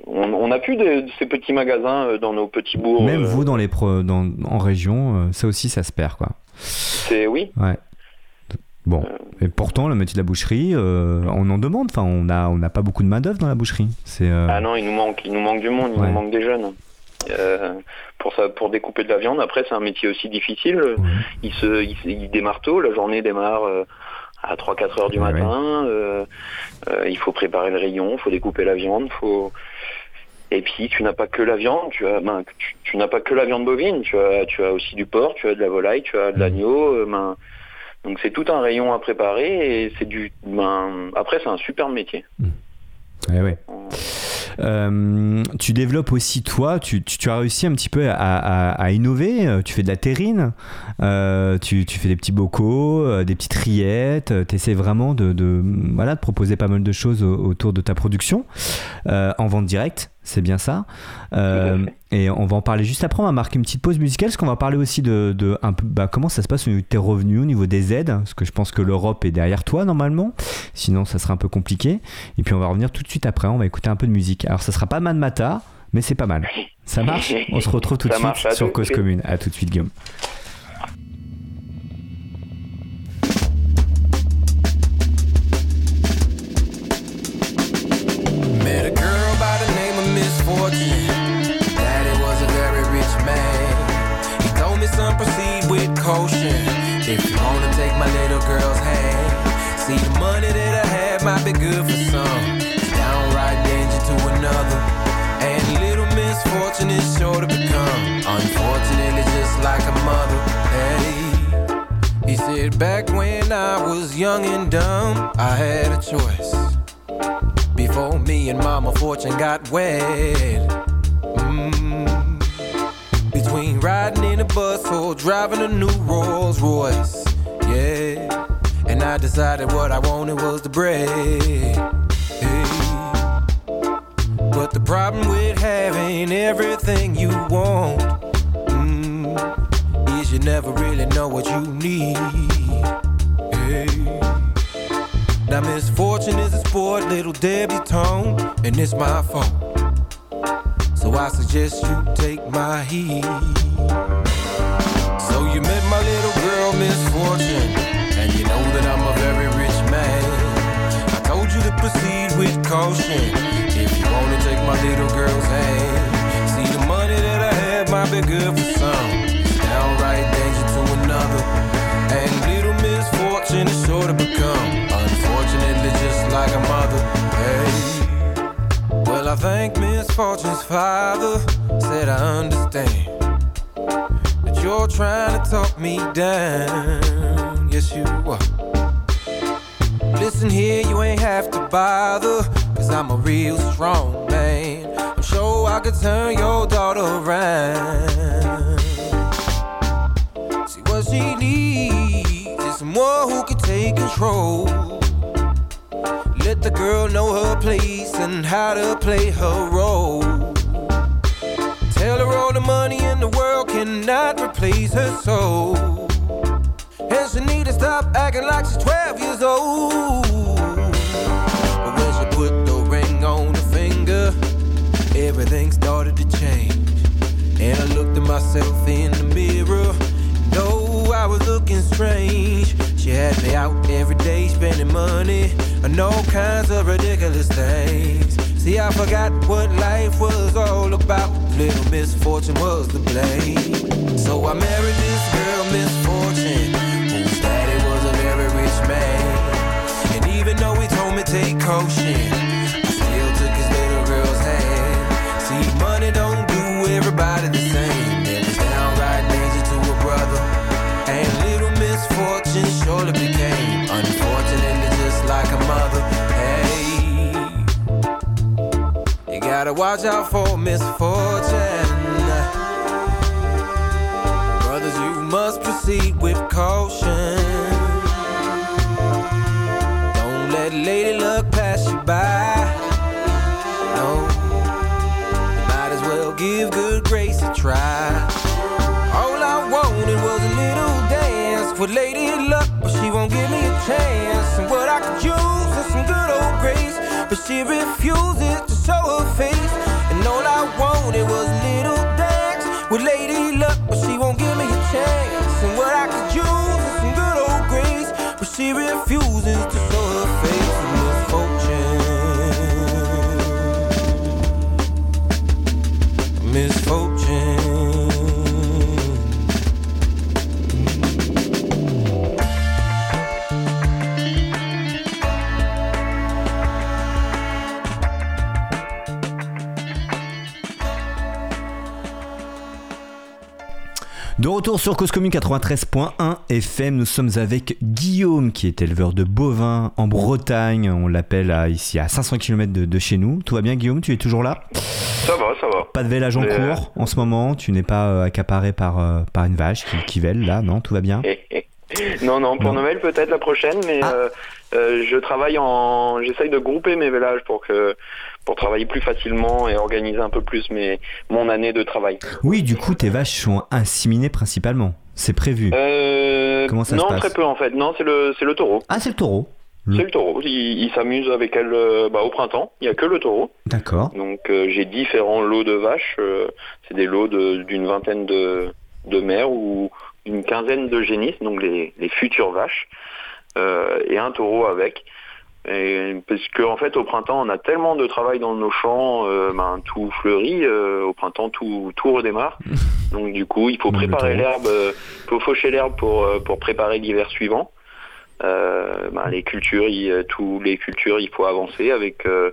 on on n'a plus de, de ces petits magasins euh, dans nos petits bourgs. Même euh, vous, dans les pro- dans, en région, ça aussi, ça se perd, quoi. C'est oui. Ouais. Bon. Et pourtant, le métier de la boucherie, euh, on en demande. Enfin, on n'a on pas beaucoup de main-d'œuvre dans la boucherie. C'est. euh, Ah non, il nous manque, il nous manque du monde, il Ouais. nous manque des jeunes. Euh, pour ça, pour découper de la viande. Après, c'est un métier aussi difficile. ouais. Il se, il, démarre tôt. La journée démarre à 3-4 heures du Ouais, matin. Euh, il faut préparer le rayon, il faut découper la viande, faut. Et puis, tu n'as pas que la viande. Tu as, ben, tu, tu n'as pas que la viande bovine. Tu as, tu as aussi du porc, tu as de la volaille, tu as de l'agneau. euh, ben, donc c'est tout un rayon à préparer et c'est du. Ben, après, c'est un super métier. Ouais, ouais. Euh, tu développes aussi toi, tu, as réussi un petit peu à, innover. euh, Tu fais de la terrine, euh, tu, fais des petits bocaux, des petites rillettes. Tu essaies vraiment de, proposer pas mal de choses au- autour de ta production en vente directe. C'est bien ça. Euh, et on va en parler juste après. On va marquer une petite pause musicale parce qu'on va parler aussi de, de un peu, bah, comment ça se passe au niveau de tes revenus, au niveau des aides. Parce que je pense que l'Europe est derrière toi normalement. Sinon, ça sera un peu compliqué. Et puis on va revenir tout de suite après, on va écouter un peu de musique. Alors ça sera pas Mad Mata, mais c'est pas mal. Ça marche? On se retrouve tout de suite sur Cause. Commune. À tout de suite Guillaume. With caution. If you wanna take my little girl's hand, see the money that I have might be good for some. It's downright danger to another. And little misfortune is sure to become. Unfortunately, just like a mother. Hey. He said, back when I was young and dumb, I had a choice. Before me and Mama Fortune got wed. Between riding in a bus or driving a new Rolls Royce. Yeah. And I decided what I wanted was the bread. Hey. But the problem with having everything you want mm, is you never really know what you need. Hey. Now misfortune is a sport, little debutante, and it's my fault. I suggest you take my heat. So you met my little girl, misfortune, and you know that I'm a very rich man. I told you to proceed with caution. If you wanna take my little girl's hand, see the money that I have might be good for some, I thank misfortune's father. Said I understand that you're trying to talk me down. Yes, you are. Listen here, you ain't have to bother. Cause I'm a real strong man. I'm sure I could turn your daughter around. See what she needs is someone who can take control. Let the girl know her place and how to play her role. Tell her all the money in the world cannot replace her soul. And she need to stop acting like she's 12 years old. But when she put the ring on the finger, everything started to change. And I looked at myself in the mirror. No, I was looking strange. She had me out every day spending money on all kinds of ridiculous things. See, I forgot what life was all about. Little misfortune was to blame. So I married this girl, misfortune, whose daddy was a very rich man. And even though he told me take caution, watch out for misfortune. Brothers, you must proceed with caution. Don't let lady luck pass you by. No, you might as well give good grace a try. All I wanted was a little dance with Lady Luck, but she won't give me a chance. And what I could use is some good old grace, but she refuses to show her face. And all I wanted was a little dance with Lady Luck, but she won't give me a chance. And what I could use is some good old grace, but she refuses retour sur Cause Commune 93.1 FM, nous sommes avec Guillaume qui est éleveur de bovins en Bretagne. On l'appelle ici à 500 km de, de chez nous. Tout va bien Guillaume? Tu es toujours là? Ça va, ça va. Pas de vélage en Mais, euh, cours en ce moment? Tu n'es pas euh, accaparé par, euh, par une vache qui, qui vèle là Non, tout va bien? Non, non, pour Non. Noël peut-être la prochaine, mais Ah. je travaille en, j'essaye de grouper mes vélages pour que, pour travailler plus facilement et organiser un peu plus mes, mon année de travail. Oui, du coup, tes vaches sont inséminées principalement. C'est prévu. Euh, Comment ça se non, passe très peu en fait. Non, c'est le, c'est le taureau. Ah, c'est le taureau Le- C'est le taureau. Il, il s'amuse avec elle euh, bah, au printemps. Il y a que le taureau. D'accord. Donc euh, j'ai différents lots de vaches. euh, c'est des lots de- d'une vingtaine de, de mères ou une quinzaine de génisses, donc les, les futures vaches, et un taureau avec. Et, parce que en fait au printemps on a tellement de travail dans nos champs, euh, ben, tout fleurit, euh, au printemps tout, tout redémarre. Donc du coup il faut préparer l'herbe, euh, il faut faucher l'herbe pour, euh, pour préparer l'hiver suivant. Euh, ben, les cultures, il, tous les cultures, il faut avancer avec euh,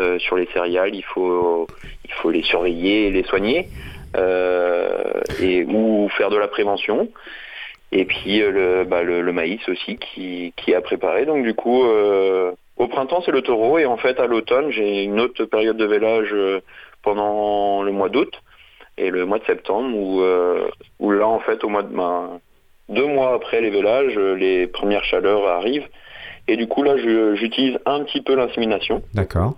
euh, sur les céréales, il faut il faut les surveiller et les soigner euh, et ou faire de la prévention. Et puis le, bah, le, le maïs aussi qui, qui est à préparer. Donc du coup, euh, au printemps c'est le taureau et en fait à l'automne j'ai une autre période de vélage euh, pendant le mois d'août et le mois de septembre où, euh, là en fait au mois de ben, deux mois après les vélages, euh, les premières chaleurs arrivent et du coup là j'utilise un petit peu l'insémination. D'accord.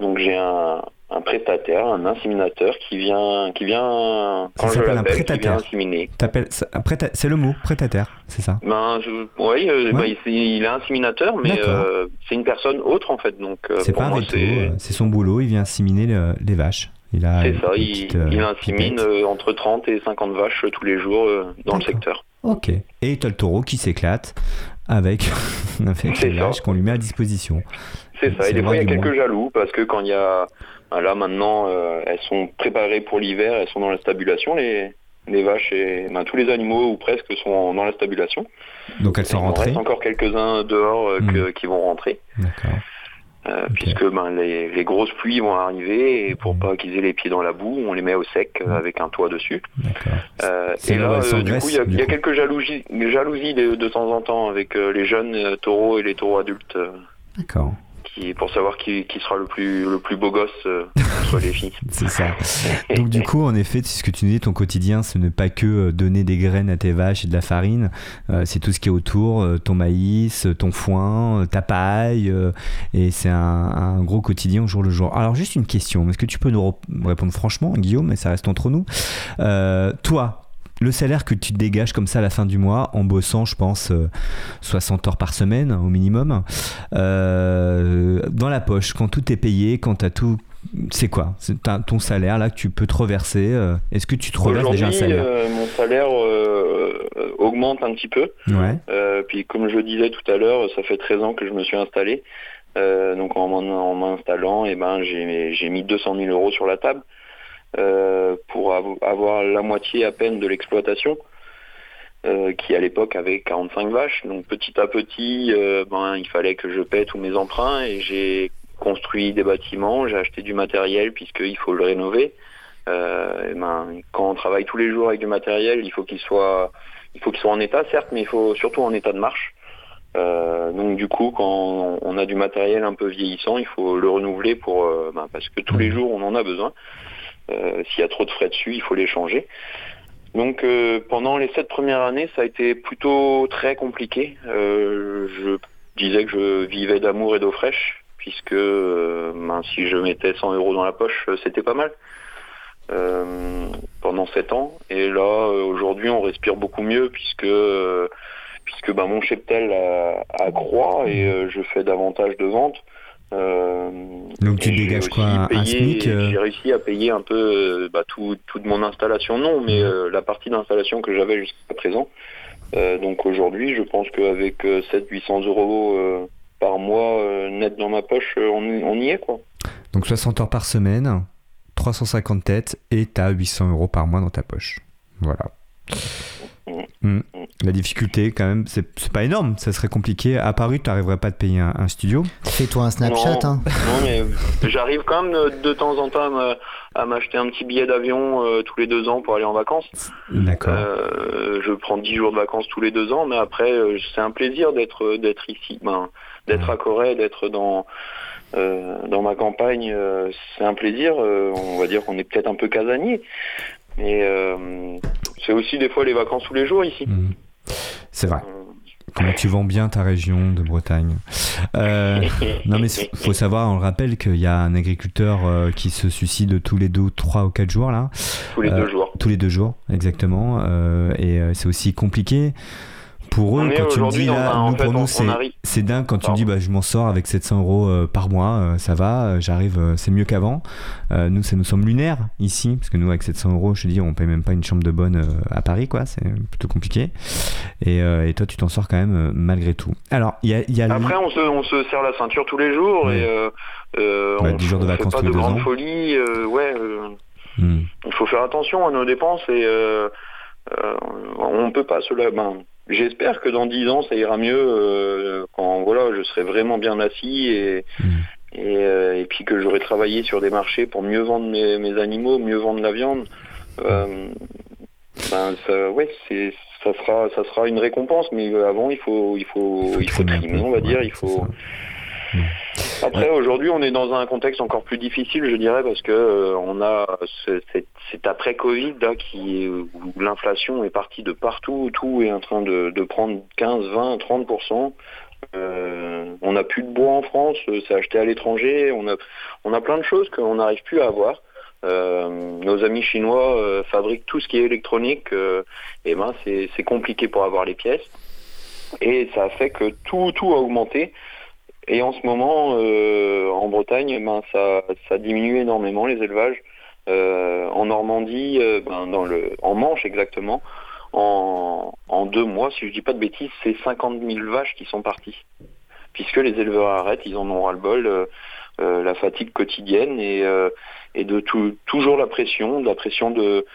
Donc j'ai un, un prestataire, un inséminateur qui vient, qui vient Ça je s'appelle un l'appelle, qui vient inséminer. Un C'est le mot, prestataire, c'est ça? Ben, oui, euh, Ouais. ben, il, est inséminateur, mais euh, c'est une personne autre en fait. Donc, euh, C'est pas un moi, veto, c'est son boulot, il vient inséminer le- les vaches. Il a c'est ça. Il, euh, insémine euh, entre 30 et 50 vaches tous les jours dans le secteur. Ok. Et t'as le taureau qui s'éclate avec, avec les vaches qu'on lui met à disposition. C'est ça. Et des fois, il y a quelques jaloux parce que quand il y a. ben Là, maintenant, euh, elles sont préparées pour l'hiver, elles sont dans la stabulation, les, les vaches et ben, tous les animaux ou presque sont dans la stabulation. Donc elles Il sont en rentrées. reste encore quelques-uns dehors euh, que- Mm. qui vont rentrer, D'accord. euh, puisque ben, les, les grosses pluies vont arriver et pour Mm. pas qu'ils aient les pieds dans la boue, on les met au sec euh, Mm. avec un toit dessus. Euh, et là euh, du coup, il y a, il y quelques jalousies, jalousies de, de temps en temps avec les jeunes taureaux et les taureaux adultes, D'accord. Pour savoir qui, qui sera le plus, le plus beau gosse euh, les filles. C'est ça. Donc du coup, en effet, ce que tu dis, ton quotidien, ce n'est pas que euh, donner des graines à tes vaches et de la farine, euh, c'est tout ce qui est autour, euh, ton maïs, ton foin, ta paille, et c'est un, un gros quotidien au jour le jour. Alors juste une question, est-ce que tu peux nous re- répondre franchement, Guillaume, mais ça reste entre nous Toi, le salaire que tu te dégages comme ça à la fin du mois, en bossant, je pense, euh, 60 heures par semaine au minimum, euh, dans la poche, quand tout est payé, quand tu as tout c'est quoi? C'est ton salaire là que tu peux te reverser euh, Est-ce que tu te reverses déjà un salaire? euh, mon salaire euh, euh, augmente un petit peu. Ouais. Euh, puis comme je disais tout à l'heure, ça fait 13 ans que je me suis installé. Euh, donc en m'installant, eh ben, j'ai mis 200 000 euros sur la table euh, pour av- avoir la moitié à peine de l'exploitation. euh, qui à l'époque avait 45 vaches. Donc petit à petit, euh, ben, il fallait que je paie tous mes emprunts et j'ai construit des bâtiments, j'ai acheté du matériel puisqu'il faut le rénover. Euh, et ben, quand on travaille tous les jours avec du matériel, il faut qu'il soit, il faut qu'il soit en état, certes, mais il faut surtout en état de marche. Euh, donc du coup, quand on a du matériel un peu vieillissant, il faut le renouveler pour, euh, ben, parce que tous les jours on en a besoin. Euh, S'il y a trop de frais dessus, il faut les changer. Donc euh, pendant les sept premières années, ça a été plutôt très compliqué. Euh, je disais que je vivais d'amour et d'eau fraîche, puisque ben, si je mettais 100 euros dans la poche, c'était pas mal. Pendant sept ans. Et là, aujourd'hui, on respire beaucoup mieux, puisque puisque ben, mon cheptel accroît et je fais davantage de ventes. Euh, Donc tu dégages quoi, un- SMIC, euh J'ai réussi à payer un peu euh, bah, tout, toute mon installation, non, mais la partie d'installation que j'avais jusqu'à présent. Donc aujourd'hui, je pense qu'avec 700-800 euros par mois net dans ma poche, on, y- on y est quoi. Donc 60 heures par semaine, 350 têtes et t'as 800 euros par mois dans ta poche. Voilà. Hmm. La difficulté quand même, c'est pas énorme, ça serait compliqué. À Paris, tu n'arriverais pas à te payer un, un studio? Fais-toi un Snapchat. Non. Hein. Non, mais j'arrive quand même de, de temps en temps à m'acheter un petit billet d'avion euh, tous les deux ans pour aller en vacances. D'accord. Euh, je prends 10 jours de vacances tous les deux ans, mais après, euh, c'est un plaisir d'être d'être ici, ben, d'être à Corée, d'être dans euh, dans ma campagne. euh, c'est un plaisir. euh, on va dire qu'on est peut-être un peu casanier, mais euh, c'est aussi des fois les vacances tous les jours ici. Hmm. C'est vrai. Euh, Comment tu vends bien ta région de Bretagne. Euh, non mais il faut savoir, on le rappelle qu'il y a un agriculteur euh, qui se suicide tous les deux, trois ou quatre jours là. tous les Euh, deux jours. Tous les deux jours, exactement. Euh, et euh, c'est aussi compliqué pour eux quand tu me dis là, un- nous, fait, pour on- nous on c'est dingue quand tu me dis bah je m'en sors avec 700 euros euh, par mois, euh, ça va, euh, j'arrive, c'est mieux qu'avant. Euh, nous ça nous sommes lunaires ici parce que nous avec 700 euros, je te dis, on paye même pas une chambre de bonne à Paris quoi, c'est plutôt compliqué. Et, euh, et toi tu t'en sors quand même malgré tout. Alors il y a, il y a le- Après, on se, on se serre la ceinture tous les jours Ouais. et euh, Ouais, on, 10 jours de on fait vacances pas tous de folies. euh, ouais, Hmm. il faut faire attention à nos dépenses et on peut pas se la. Ben, J'espère que dans 10 ans, ça ira mieux euh, quand voilà, je serai vraiment bien assis et, Hmm. et, euh, et puis que j'aurai travaillé sur des marchés pour mieux vendre mes, mes animaux, mieux vendre la viande. Euh, ben, ça, ouais, c'est ça sera ça sera une récompense, mais avant il faut il faut il faut, trimer on va dire, il faut. Après, aujourd'hui, on est dans un contexte encore plus difficile, je dirais, parce que euh, on a ce- cet, cet après-Covid là, qui où l'inflation est partie de partout, tout est en train de, prendre 15, 20, 30% euh, on n'a plus de bois en France, euh, c'est acheté à l'étranger. On a, on a plein de choses qu'on n'arrive plus à avoir. Euh, nos amis chinois fabriquent tout ce qui est électronique. et ben c'est compliqué pour avoir les pièces. Et ça fait que tout, tout a augmenté. Et en ce moment, euh, en Bretagne, ben, ça, ça diminue énormément les élevages. Euh, en Normandie, euh, ben, dans le, en Manche exactement, en, en deux mois, si je dis pas de bêtises, c'est 50 000 vaches qui sont parties. Puisque les éleveurs arrêtent, ils en ont ras-le-bol, euh, euh, la fatigue quotidienne et, et de tout, toujours la pression, de la pression de,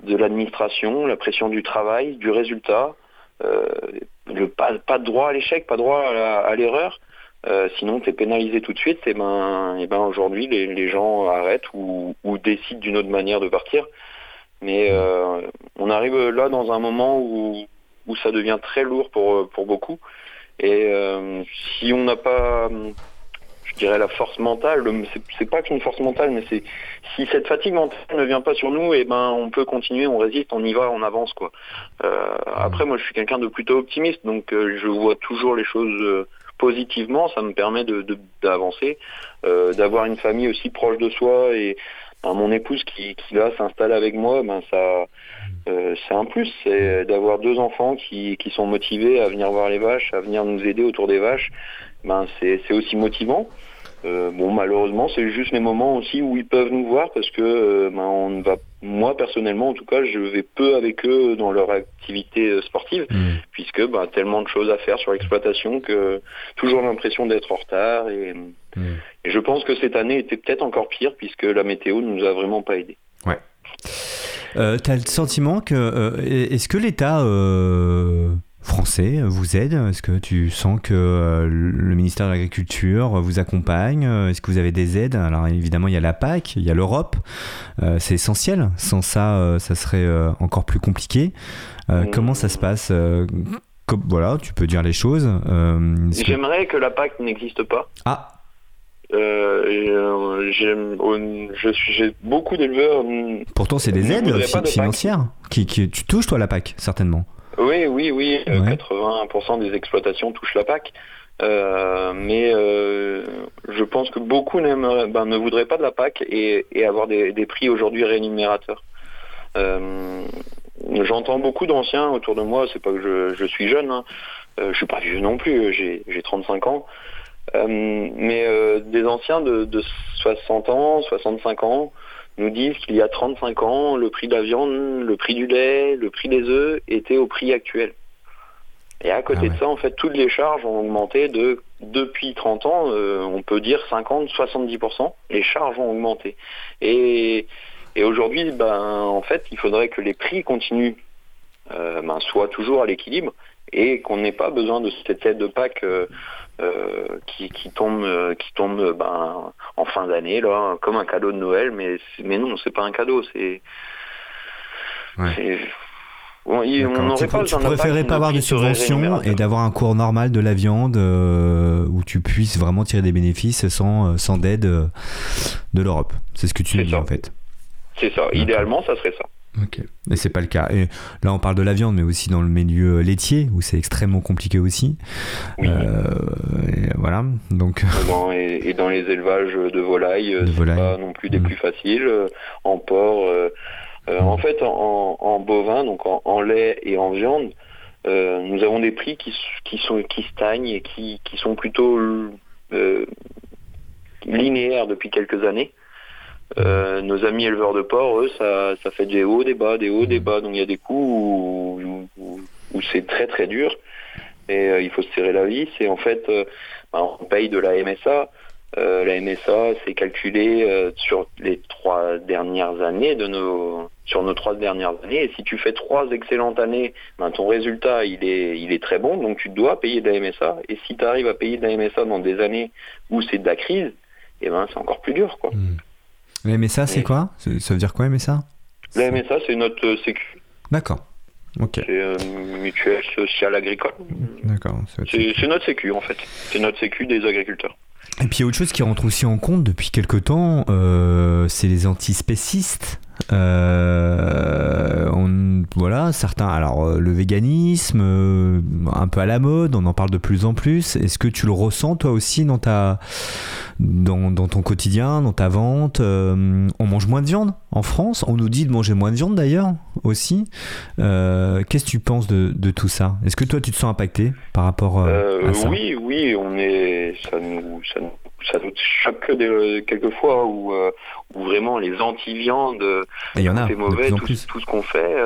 de l'administration, la pression du travail, du résultat, le, pas, pas de droit à l'échec, pas de droit à l'erreur. Euh, sinon, tu es pénalisé tout de suite. Et ben, et ben aujourd'hui, les, gens arrêtent ou, décident d'une autre manière de partir. Mais euh, on arrive là dans un moment où, où ça devient très lourd pour, pour beaucoup. Et euh, si on n'a pas, je dirais, la force mentale, le- c'est- pas qu'une force mentale, mais c'est si cette fatigue mentale ne vient pas sur nous, et ben on peut continuer, on résiste, on y va, on avance après, moi, je suis quelqu'un de plutôt optimiste, donc je vois toujours les choses positivement. Ça me permet de de- d'avancer, euh, d'avoir une famille aussi proche de soi et ben, mon épouse qui, qui là s'installe avec moi, ben ça, euh, c'est un plus, c'est d'avoir deux enfants qui, qui sont motivés à venir voir les vaches, à venir nous aider autour des vaches. Ben c'est aussi motivant. Euh, bon, malheureusement, c'est juste les moments aussi où ils peuvent nous voir parce que euh, ben, on ne va, moi personnellement, en tout cas, je vais peu avec eux dans leur activité euh, sportive, Mm. puisque ben, tellement de choses à faire sur l'exploitation que toujours l'impression d'être en retard. Et, Mm. et je pense que cette année était peut-être encore pire puisque la météo ne nous a vraiment pas aidés. Euh, T'as le sentiment que. euh, Est-ce que l'État euh, français vous aide? Est-ce que tu sens que euh, le ministère de l'Agriculture vous accompagne? Est-ce que vous avez des aides? Alors évidemment, il y a la PAC, il y a l'Europe. Euh, C'est essentiel. Sans ça, euh, ça serait euh, encore plus compliqué. Euh, Mm. Comment ça se passe? Euh, comme- Voilà, tu peux dire les choses. Euh, que- J'aimerais que la PAC n'existe pas. Ah, Euh, euh, j'ai beaucoup d'éleveurs. pourtant, c'est des aides financières. Qui, qui- tu touches, toi, la PAC, certainement. Oui, oui, oui. euh, Ouais. 80% des exploitations touchent la PAC. Euh, mais euh, je pense que beaucoup ben, ne voudraient pas de la PAC et, et avoir des, des prix aujourd'hui rémunérateurs. Euh, J'entends beaucoup d'anciens autour de moi, c'est pas que je, je suis jeune, hein. Euh, je suis pas vieux non plus, j'ai j'ai 35 ans. Euh, mais euh, des anciens de, de 60 ans, 65 ans nous disent qu'il y a 35 ans, le prix de la viande, le prix du lait, le prix des œufs était au prix actuel. Et à côté Ah ouais. de ça, en fait, toutes les charges ont augmenté de depuis 30 ans, euh, on peut dire 50, 70%. Les charges ont augmenté. Et, et aujourd'hui, ben, en fait, il faudrait que les prix continuent, euh, ben, soient toujours à l'équilibre et qu'on n'ait pas besoin de cette aide de PAC euh, euh, qui, qui tombe, euh, qui tombe ben, en fin d'année, là, comme un cadeau de Noël. Mais, mais non, c'est pas un cadeau, c'est. Ouais. Bon, on Tu, pas tu préférais pas avoir de rémunérateurs. et d'avoir un cours normal de la viande euh, où tu puisses vraiment tirer des bénéfices sans, sans d'aide de l'Europe. C'est ce que tu nous dis en fait. C'est ça, idéalement, ça serait ça. Ok. Mais c'est pas le cas. Et là, on parle de la viande, mais aussi dans le milieu laitier où c'est extrêmement compliqué aussi. Oui. Euh, et voilà. Donc, Dans- et, et dans les élevages de volailles, euh, De c'est volailles. pas non plus des plus faciles. euh, En porc, euh, euh, en fait, en, en bovin, donc en, en lait et en viande, euh, nous avons des prix qui, qui sont qui stagnent et qui, qui sont plutôt euh, linéaires depuis quelques années. Euh, nos amis éleveurs de porc, eux, ça, ça fait des hauts, des bas, des hauts, des bas. Donc il y a des coups où, où- où- où c'est très très dur et euh, il faut se serrer la vis. Et en fait, euh, bah, on paye de la MSA. La MSA, c'est calculé sur les trois dernières années de nos sur nos trois dernières années. Et si tu fais trois excellentes années, ben, ton résultat il est il est très bon, donc tu dois payer de la MSA. Et si tu arrives à payer de la MSA dans des années où c'est de la crise, et ben c'est encore plus dur quoi. Mais MSA, c'est Oui. quoi? Ça veut dire quoi MSA La MSA, c'est notre euh, sécu, D'accord. Ok. c'est euh, mutuelle sociale agricole. D'accord. C'est notre sécu en fait. C'est notre sécu des agriculteurs. Et puis il y a autre chose qui rentre aussi en compte depuis quelque temps, euh, c'est les antispécistes. Euh, on, voilà, certains. Alors, le véganisme, euh, un peu à la mode, on en parle de plus en plus. Est-ce que tu le ressens toi aussi dans ta, dans, dans ton quotidien, dans ta vente Euh, On mange moins de viande en France. On nous dit de manger moins de viande d'ailleurs aussi. Euh, Qu'est-ce que tu penses de, de tout ça? Est-ce que toi tu te sens impacté par rapport euh, à ça? oui, oui, on est, ça nous, ça nous, ça nous choque quelquefois où, où vraiment les anti-viandes, tout, tout ce qu'on fait.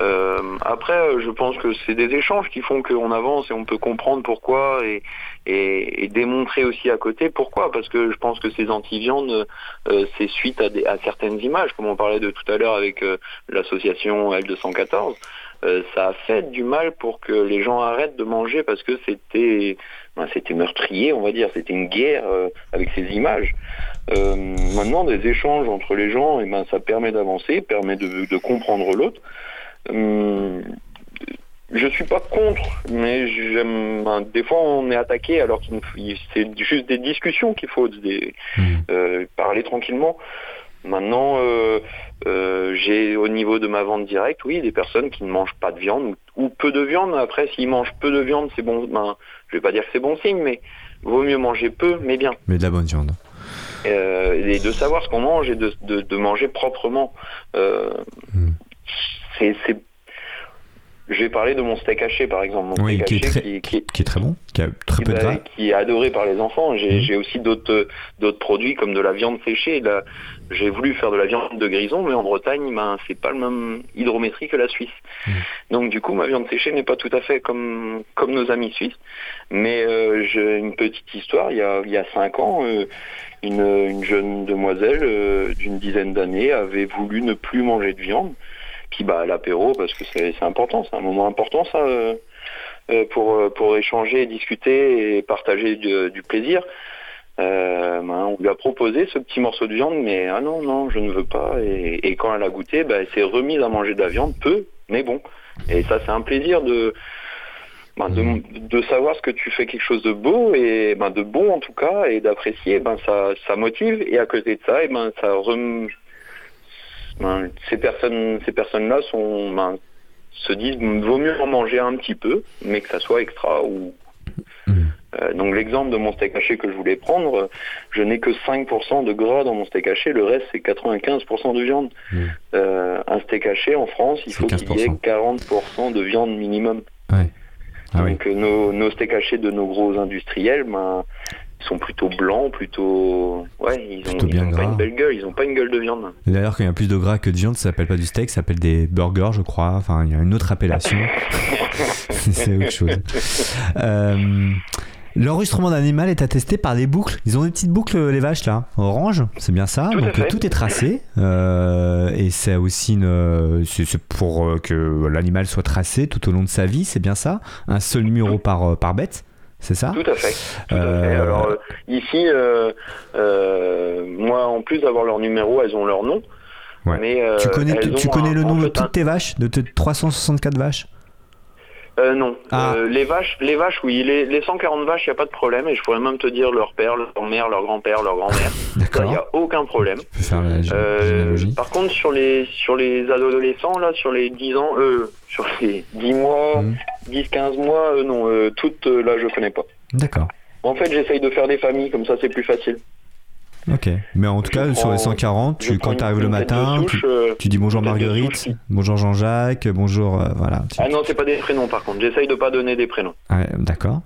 Euh, après, euh, je pense que c'est des échanges qui font qu'on avance et on peut comprendre pourquoi et, et, et démontrer aussi à côté pourquoi. Parce que je pense que ces anti-viandes, euh, c'est suite à, des, à certaines images, comme on parlait de tout à l'heure avec euh, l'association L214. Euh, ça a fait du mal pour que les gens arrêtent de manger parce que c'était ben, c'était meurtrier, on va dire, c'était une guerre euh, avec ces images. Maintenant, des échanges entre les gens, et ben, ça permet d'avancer, permet de, de comprendre l'autre. Hum, je suis pas contre, mais j'aime. ben, des fois, on est attaqué alors qu'il c'est juste des discussions qu'il faut, des, Mhm. euh, parler tranquillement. Maintenant, euh, euh, j'ai au niveau de ma vente directe, oui, des personnes qui ne mangent pas de viande ou, ou peu de viande. Après, s'ils mangent peu de viande, c'est bon. Ben, je vais pas dire que c'est bon signe, mais vaut mieux manger peu, mais bien. Mais de la bonne viande. Euh, et de savoir ce qu'on mange et de, de, de manger proprement. Euh, Mm. C'est, c'est- Je vais parler de mon steak haché, par exemple. Mon Oui, steak qui est, haché très, qui- qui, qui- est très bon, qui a très peu de gras. qui est adoré par les enfants. J'ai Mhm. j'ai aussi d'autres d'autres produits comme de la viande séchée. J'ai voulu faire de la viande de grison, mais en Bretagne, ben, c'est pas le même hydrométrie que la Suisse. Mhm. Donc du coup, ma viande séchée n'est pas tout à fait comme comme nos amis suisses. Mais euh, j'ai une petite histoire. Il y a il y a cinq ans, euh, une, une jeune demoiselle euh, d'une dizaine d'années avait voulu ne plus manger de viande. Puis bah l'apéro, parce que c'est important, c'est un moment important ça. euh, euh, pour, euh, pour échanger, discuter et partager du, plaisir. Ben, on lui a proposé ce petit morceau de viande, mais ah non, non, je ne veux pas. Et, quand elle a goûté, ben, elle s'est remise à manger de la viande, peu, mais bon. Et ça, c'est un plaisir de, ben, de, savoir ce que tu fais quelque chose de beau, et de bon en tout cas, et d'apprécier, ben, ça, ça motive. Et à côté de ça, et ben, ça rem... ben, ces personnes, ces personnes-là sont, ben, se disent vaut mieux en manger un petit peu, mais que ça soit extra ou. Mhm. Euh, donc l'exemple de mon steak haché que je voulais prendre, je n'ai que 5% de gras dans mon steak haché, le reste c'est 95% de viande. Mhm. Euh, un steak haché en France, il faut qu'il y ait 15%. 40% de viande minimum. Ah donc euh, nos, nos steaks hachés de nos gros industriels, ben, ils sont plutôt blancs, plutôt... Ouais, ils ont, Plutôt ils bien ont pas une belle gueule, ils ont pas une gueule de viande. D'ailleurs, quand il y a plus de gras que de viande, ça s'appelle pas du steak, ça s'appelle des burgers, je crois. Enfin, il y a une autre appellation. C'est autre chose. Euh, L'enregistrement d'animal est attesté par des boucles. Ils ont des petites boucles, les vaches, là, orange, c'est bien ça. Tout Donc tout est tracé. Euh, et c'est aussi une. C'est c'est pour euh, que l'animal soit tracé tout au long de sa vie, c'est bien ça. Un seul numéro par, euh, par bête, c'est ça Tout à fait. Tout à fait. Euh, Alors euh, ici, euh, moi, en plus d'avoir leur numéro, elles ont leur nom. Ouais. Mais, Tu connais, tu ont connais le nom de toutes tes vaches De tes 364 vaches? Euh, non. Ah. Euh, les vaches, les vaches, oui. Les, les 140 vaches, il n'y a pas de problème. Et je pourrais même te dire leur père, leur mère, leur grand-père, leur grand-mère. Ça, il D'accord. n'y a aucun problème. Tu peux faire la Euh, par contre, sur les sur les adolescents, là, sur les 10 ans, euh, sur les 10 mois, Mhm. 10-15 mois, euh, non, toutes, là, je connais pas. D'accord. En fait, j'essaye de faire des familles, comme ça, c'est plus facile. Ok. Mais en tout Je cas, prends- sur les 140, Je tu, quand tu arrives le matin, tu, tu dis bonjour Marguerite, bonjour Jean-Jacques, bonjour. euh, voilà. Ah non, c'est pas des prénoms, par contre. J'essaye de pas donner des prénoms. Ouais, D'accord.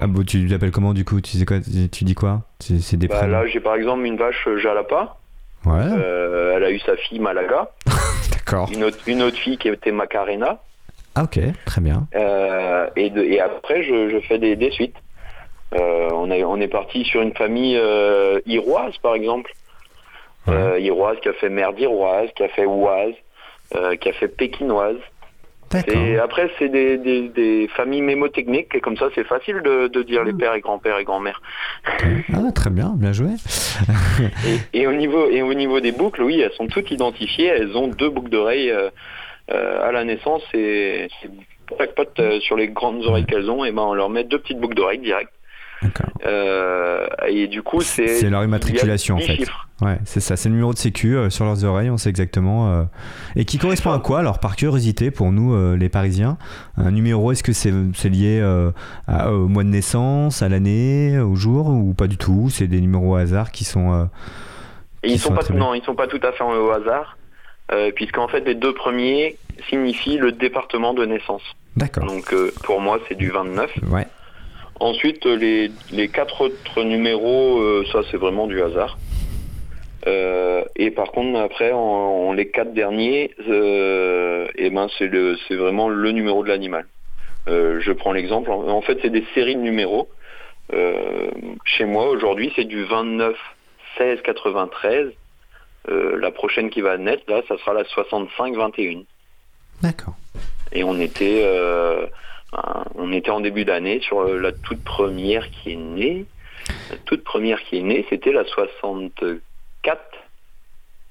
Ah, bon, tu l'appelles comment du coup? Tu, sais quoi, tu, tu dis quoi? C'est des Bah, prénoms. là, j'ai par exemple une vache euh, Jalapa. Ouais, Euh, elle a eu sa fille Malaga. d'accord. Une autre, une autre fille qui était Macarena. Ah, ok, très bien. Euh, et, de- et après, je, je fais des, des suites. Euh, on, est, on est parti sur une famille euh, iroise, par exemple. Ouais. Euh, iroise qui a fait mère d'Iroise, qui a fait Oise, euh, qui a fait Pékinoise. Et après, c'est des, des, des familles mémotechniques, et comme ça, c'est facile de, de dire les Hmm. pères et grands-pères et grands-mères. Ah, très bien, bien joué. Et, et au niveau, et au niveau des boucles, oui, elles sont toutes identifiées. Elles ont deux boucles d'oreilles euh, euh, à la naissance. Et c'est jackpot euh, sur les grandes oreilles qu'elles ont. Et ben, on leur met deux petites boucles d'oreilles direct. Euh, et du coup, c'est. C'est leur immatriculation en fait. 10 chiffres. Ouais, c'est ça, c'est le numéro de sécu euh, sur leurs oreilles, on sait exactement. euh, Et qui correspond à quoi Alors, par curiosité, pour nous, les Parisiens, un numéro, est-ce que c'est lié à- au mois de naissance, à l'année, au jour, ou pas du tout? C'est des numéros au hasard qui sont. Qui ils sont sont pas non, ils sont pas tout à fait au hasard, puisqu'en fait les deux premiers signifient le département de naissance. D'accord. Donc pour moi c'est du 29. Ouais. Ensuite les, les quatre autres numéros, euh, ça c'est vraiment du hasard. Euh, et par contre après en, en les quatre derniers, euh, et ben c'est le c'est vraiment le numéro de l'animal. Je prends l'exemple. En, en fait c'est des séries de numéros. Chez moi aujourd'hui c'est du 29 16 93. Euh, la prochaine qui va naître là ça sera la 65 21 D'accord. et on était on était en début d'année sur euh, la toute première qui est née. La toute première qui est née c'était la 64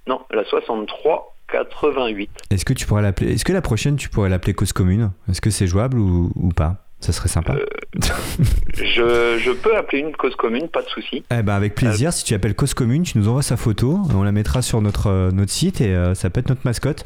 non la 63 88 Est-ce que tu pourrais l'appeler Est-ce que la prochaine, tu pourrais l'appeler cause commune? Est-ce que c'est jouable ou, ou pas? Ça serait sympa. Euh, je, je peux appeler une cause commune pas de souci. Eh ben avec plaisir, si tu appelles Cause Commune, tu nous envoies sa photo, on la mettra sur notre, euh, notre site et euh, ça peut être notre mascotte.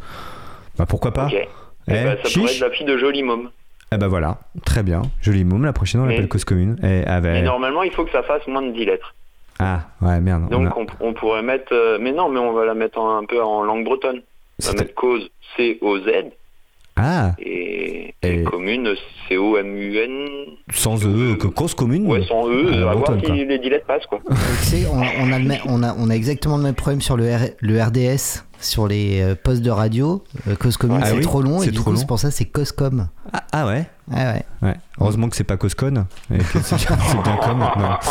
Bah pourquoi pas. Eh, Eh ben, ça pourrait être la fille de Joli Môme Eh ben voilà, très bien, joli môme, la prochaine on l'appelle Cause Commune. Ah, ben- mais normalement il faut que ça fasse moins de 10 lettres. Ah ouais merde. on donc a- on, on pourrait mettre euh, mais non mais on va la mettre en- un peu en langue bretonne. On va mettre cause C-O-Z Ah, et, Et- et commune C-O-M-U-N sans E, que Cause Commune ouais sans E À la à voir si les 10 lettres passent quoi. Tu sais, on, on a le même- on, a, on a exactement le même problème sur le, R- le RDS, sur les euh, postes de radio. Euh, Cause commune, Ah c'est oui, trop long, et c'est du trop coup, long. c'est pour ça c'est Coscom. ah, ah ouais Ah ouais. Ouais, heureusement que c'est pas Coscon et que c'est bien, comme maintenant.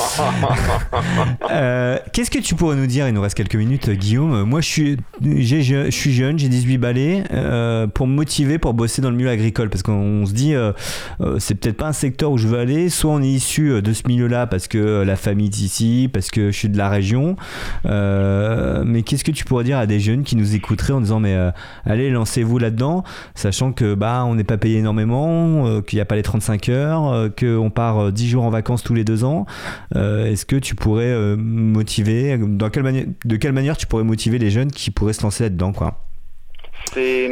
Euh, Qu'est-ce que tu pourrais nous dire? Il nous reste quelques minutes, Guillaume. Moi, je suis, je, suis jeune, j'ai 18 balais euh, pour me motiver pour bosser dans le milieu agricole parce qu'on se dit, euh, euh, c'est peut-être pas un secteur où je veux aller. Soit on est issu de ce milieu-là parce que la famille est ici, parce que je suis de la région. Euh, mais qu'est-ce que tu pourrais dire à des jeunes qui nous écouteraient en disant, mais euh, allez, lancez-vous là-dedans, sachant que bah on n'est pas payé énormément, euh, qu'il n'y a pas les 35 heures, euh, qu'on part euh, 10 jours en vacances tous les deux ans. Est-ce que tu pourrais motiver, dans quelle manière, de quelle manière tu pourrais motiver les jeunes qui pourraient se lancer là-dedans quoi? C'est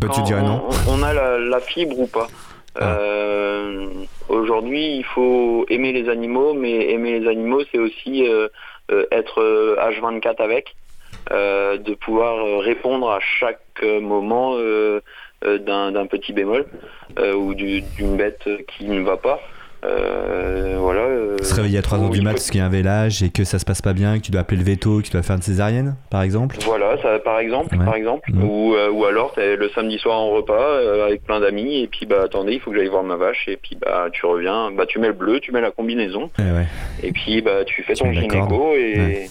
Bah, tu dirais non. on, on a la, la fibre ou pas? Ah. Euh, Aujourd'hui, il faut aimer les animaux, mais aimer les animaux, c'est aussi euh, euh, être euh, H24 avec, de pouvoir euh, répondre à chaque euh, moment euh, euh, d'un petit bémol euh, ou du- d'une bête qui ne va pas. Euh, voilà. euh, Se réveiller à 3h où du mat parce qu'il y a un vélage et que ça se passe pas bien, que tu dois appeler le veto, que tu dois faire une césarienne, par exemple? Voilà, ça, par exemple, Ouais. par exemple, Mhm. ou, euh, ou alors t'es le samedi soir en repas euh, avec plein d'amis et puis bah attendez, il faut que j'aille voir ma vache et puis bah tu reviens, bah tu mets le bleu, tu mets la combinaison Eh ouais. et puis bah tu fais Tu ton gynéco et, Ouais.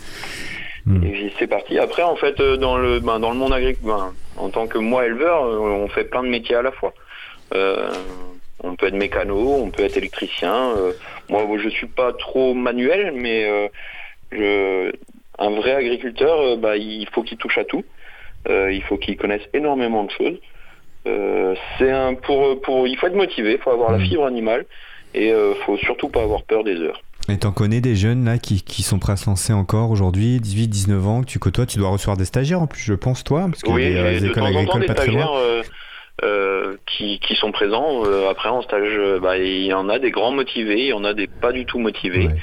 Mhm. et puis c'est parti. Après en fait euh, dans le ben, dans le monde agricole, ben, en tant que moi éleveur, euh, on fait plein de métiers à la fois. Euh, on peut être mécano, on peut être électricien. euh, moi, je suis pas trop manuel, mais euh, je, un vrai agriculteur, euh, bah, il faut qu'il touche à tout. Euh, il faut qu'il connaisse énormément de choses. Euh, c'est un pour pour il faut être motivé, il faut avoir la Mhm. fibre animale et euh, faut surtout pas avoir peur des heures. Et t'en connais des jeunes là qui, qui sont prêts à se lancer encore aujourd'hui, 18, 19 ans, que tu côtoies, tu dois recevoir des stagiaires en plus, je pense, toi, parce qu'il Oui, y a des, euh, écoles agricoles des pas très loin. stagiaires euh, euh, qui, qui sont présents. Euh, après en stage, euh, bah, il y en a des grands motivés, il y en a des pas du tout motivés. Ouais.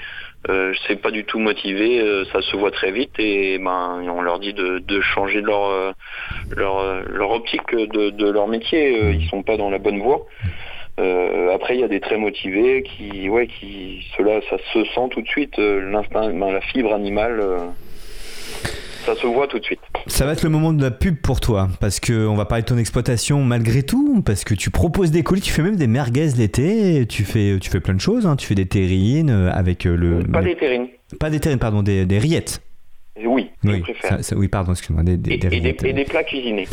C'est pas du tout motivé, ça se voit très vite et ben on leur dit de, de changer leur leur, leur optique de, de leur métier. Ils sont pas dans la bonne voie. Euh, après il y a des très motivés qui ouais qui cela ça se sent tout de suite euh, l'instinct ben, la fibre animale euh, ça se voit tout de suite. Ça va être le moment de la pub pour toi, parce que on va parler de ton exploitation malgré tout, parce que tu proposes des colis, tu fais même des merguez l'été, tu fais, tu fais plein de choses, hein, tu fais des terrines avec le... Pas des terrines. Pas des terrines, pardon, des, des rillettes. Oui, je Oui, préfère. ça- ça- oui, pardon, excuse-moi, des, des, et des plats cuisinés.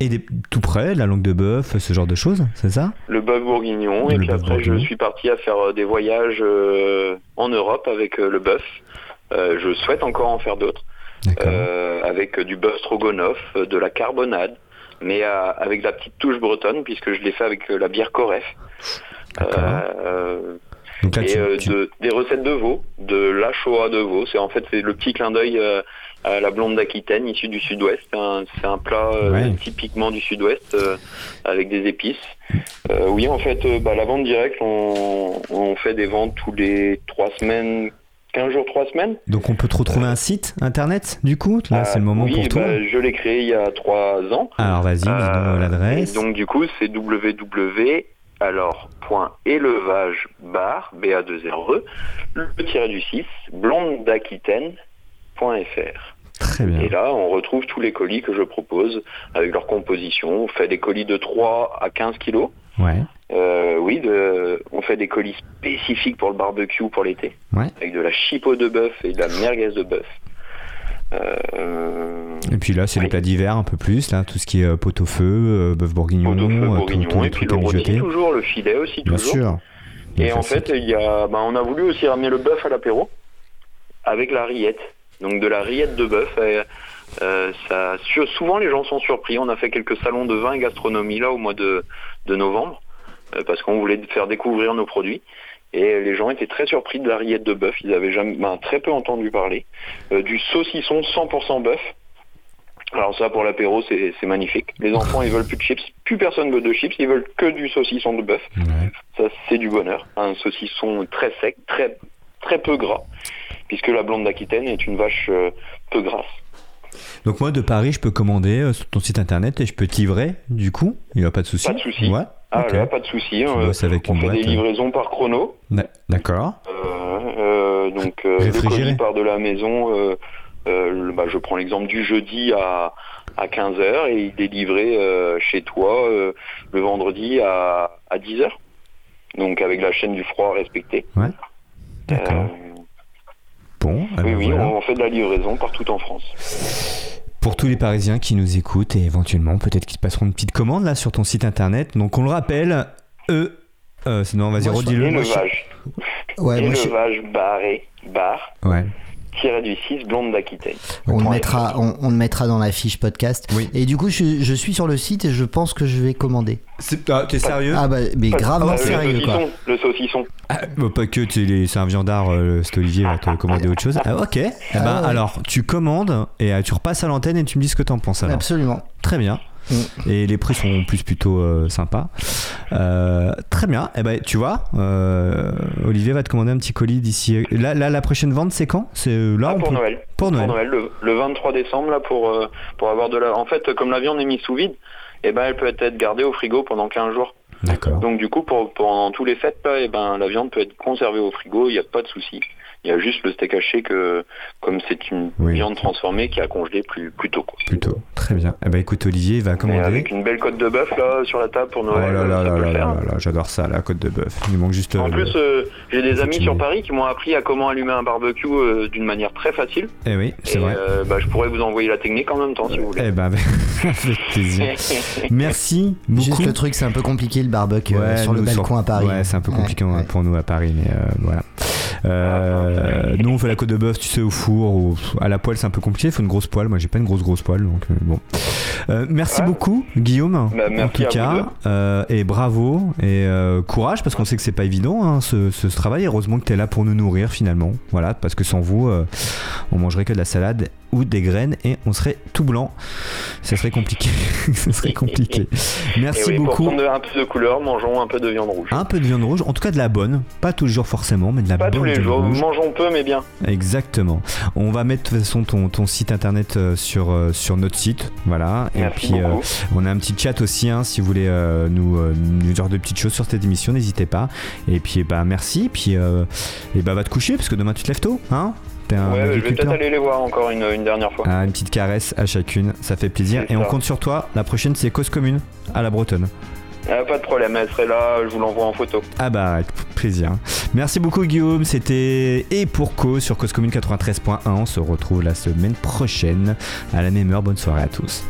Et des- tout près, la langue de bœuf, ce genre de choses, c'est ça? Le bœuf bourguignon. Et puis après, bourguignon. je suis parti à faire euh, des voyages euh, en Europe avec euh, le bœuf. Euh, je souhaite encore en faire d'autres. Euh, avec du bœuf stroganoff, de la carbonade, mais euh, avec la petite touche bretonne, puisque je l'ai fait avec la bière Coref. D'accord. Euh, Donc là, et tu, euh, tu- de- des recettes de veau, de la Shoah de veau. C'est en fait c'est le petit clin d'œil euh, la blonde d'Aquitaine, issue du Sud-Ouest. C'est un, plat euh, Ouais. typiquement du Sud-Ouest euh, avec des épices. Euh, oui, en fait, bah, la vente directe, on, on fait des ventes tous les trois semaines, 15 jours, trois semaines. donc on peut te retrouver un site internet du coup? Là, c'est le moment oui, pour toi? bah, je l'ai créé il y a trois ans. Alors vas-y, dis-nous l'adresse. Donc du coup, c'est www alors point élevage bar b a 2 r e le tiré du 6 blonde Très bien. Et là, on retrouve tous les colis que je propose avec leur composition. On fait des colis de 3 à 15 kilos. Ouais. Euh, oui, de, on fait des colis spécifiques pour le barbecue pour l'été, Ouais. avec de la chipot de bœuf et de la merguez de bœuf. Euh, Et puis là, c'est les Oui. plats d'hiver un peu plus, là, tout ce qui est euh, pot-au-feu, bœuf bourguignon, pot au feu, euh, tout- bourguignon, tous les et puis le rôti toujours, le filet aussi Bien sûr. Et en fait, il y a, bah, on a voulu aussi ramener le bœuf à l'apéro avec la rillette. Donc de la rillette de bœuf. euh, ça, souvent les gens sont surpris. On a fait quelques salons de vin et gastronomie là au mois de, de novembre euh, parce qu'on voulait faire découvrir nos produits. Et les gens étaient très surpris de la rillette de bœuf. Ils avaient jamais, ben, très peu entendu parler Euh, du saucisson 100% bœuf. Alors ça pour l'apéro c'est c'est magnifique. Les enfants ils veulent plus de chips, plus personne veut de chips, ils veulent que du saucisson de bœuf. Ouais. Ça, c'est du bonheur. Un saucisson très sec, très, très peu gras, puisque la blonde d'Aquitaine est une vache euh, peu grasse. Donc moi, de Paris, je peux commander euh, sur ton site internet et je peux te livrer, du coup Il n'y a pas de souci Pas de souci. Ouais. Ah ok. là, pas de souci. hein, avec on fait boîte. des livraisons par chrono. D'a- D'accord. Euh, euh, donc euh, le colis part de la maison. euh, euh, le- bah, je prends l'exemple du jeudi à, à 15h et il est livré euh, chez toi euh, le vendredi à, à 10h. Donc avec la chaîne du froid respectée. D'accord. Bon, eh oui, ben oui, voilà. on fait de la livraison partout en France. Pour tous les Parisiens qui nous écoutent et éventuellement peut-être qu'ils te passeront une petite commande là sur ton site internet. Donc on le rappelle, E. Euh, sinon, vas-y, redis-le. Élevage. Ouais, Élevage barré, bar, Ouais. Tiré du 6, blonde d'Aquitaine. on, le mettra, on, on le mettra dans la fiche podcast. Oui. Et du coup, je, je suis sur le site et je pense que je vais commander. Ah, t'es sérieux Ah bah, mais gravement sérieux le quoi. saucisson, le saucisson. Ah, bah, pas que, tu es- c'est un viandard, euh, cet Olivier va te commander autre chose. Ah, ok. Eh ben, Ah, ouais. alors, tu commandes et euh, tu repasses à l'antenne et tu me dis ce que t'en penses alors. Absolument. Très bien. Mm. Et les prix sont plus plutôt euh, sympas. Euh, très bien. Et ben, tu vois, euh, Olivier va te commander un petit colis d'ici. Là, là, la prochaine vente, c'est quand? C'est là Ah, on pour peut- Noël. Pour Noël. le, le 23 décembre, là, pour, euh, pour avoir de la. En fait, comme la viande est mise sous vide, eh ben, elle peut être gardée au frigo pendant 15 jours. D'accord. Donc, du coup, pour, pendant tous les fêtes, là, eh ben, la viande peut être conservée au frigo, il n'y a pas de souci. Il y a juste le steak haché que, comme c'est une Oui. viande transformée, qui a congelé plus, plus tôt. Quoi. Plutôt. Très bien. Eh ben, écoute, Olivier va Mais commander. avec une belle côte de bœuf là sur la table pour Oh Noël. là là là peut là là là là, j'adore ça, la côte de bœuf. Il manque juste. En euh, plus, euh, j'ai des amis sur. Paris qui m'ont appris à comment allumer un barbecue euh, d'une manière très facile. Eh oui, c'est vrai. euh, bah, je pourrais vous envoyer la technique en même temps si vous voulez. Eh ben, avec plaisir. Merci beaucoup. Juste le truc, c'est un peu compliqué le barbecue euh, Ouais, sur le balcon à Paris. Ouais, c'est un peu compliqué ouais. pour nous à Paris, mais euh, voilà. Euh, nous, on fait la côte de bœuf, tu sais, au four, ou à la poêle, c'est un peu compliqué. Il faut une grosse poêle. Moi, j'ai pas une grosse grosse poêle, donc euh, bon. Euh, merci Ouais. beaucoup, Guillaume. Bah, en tout cas, euh, et bravo et courage parce qu'on sait que c'est pas évident hein, ce, ce travail. Heureusement que tu es là pour nous nourrir finalement. Voilà, parce que sans vous, on mangerait que de la salade ou des graines et on serait tout blanc. Ça serait compliqué. Ça serait compliqué. Merci oui, pour beaucoup. prendre un peu de couleur, mangeons un peu de viande rouge. Un peu de viande rouge, en tout cas de la bonne, pas tous les jours forcément, mais de la Pas bonne tous les jours, rouge. mangeons peu mais bien. Exactement. On va mettre de toute façon ton, ton site internet euh, sur, euh, sur notre site, voilà. Et puis euh, on a un petit chat aussi, hein, si vous voulez euh, nous, euh, nous dire de petites choses sur cette émission, n'hésitez pas. Et puis bah merci, puis et bah va te coucher parce que demain tu te lèves tôt, hein T'es un Ouais, je vais peut-être aller les voir encore une, une dernière fois. Ah, une petite caresse à chacune, ça fait plaisir. Et on compte sur toi. La prochaine c'est cause commune à la Bretonne. Ah, pas de problème, elle serait là, je vous l'envoie en photo. Ah bah avec plaisir. Merci beaucoup Guillaume, c'était Et pour cause sur Cause Commune 93.1. On se retrouve la semaine prochaine à la même heure. Bonne soirée à tous.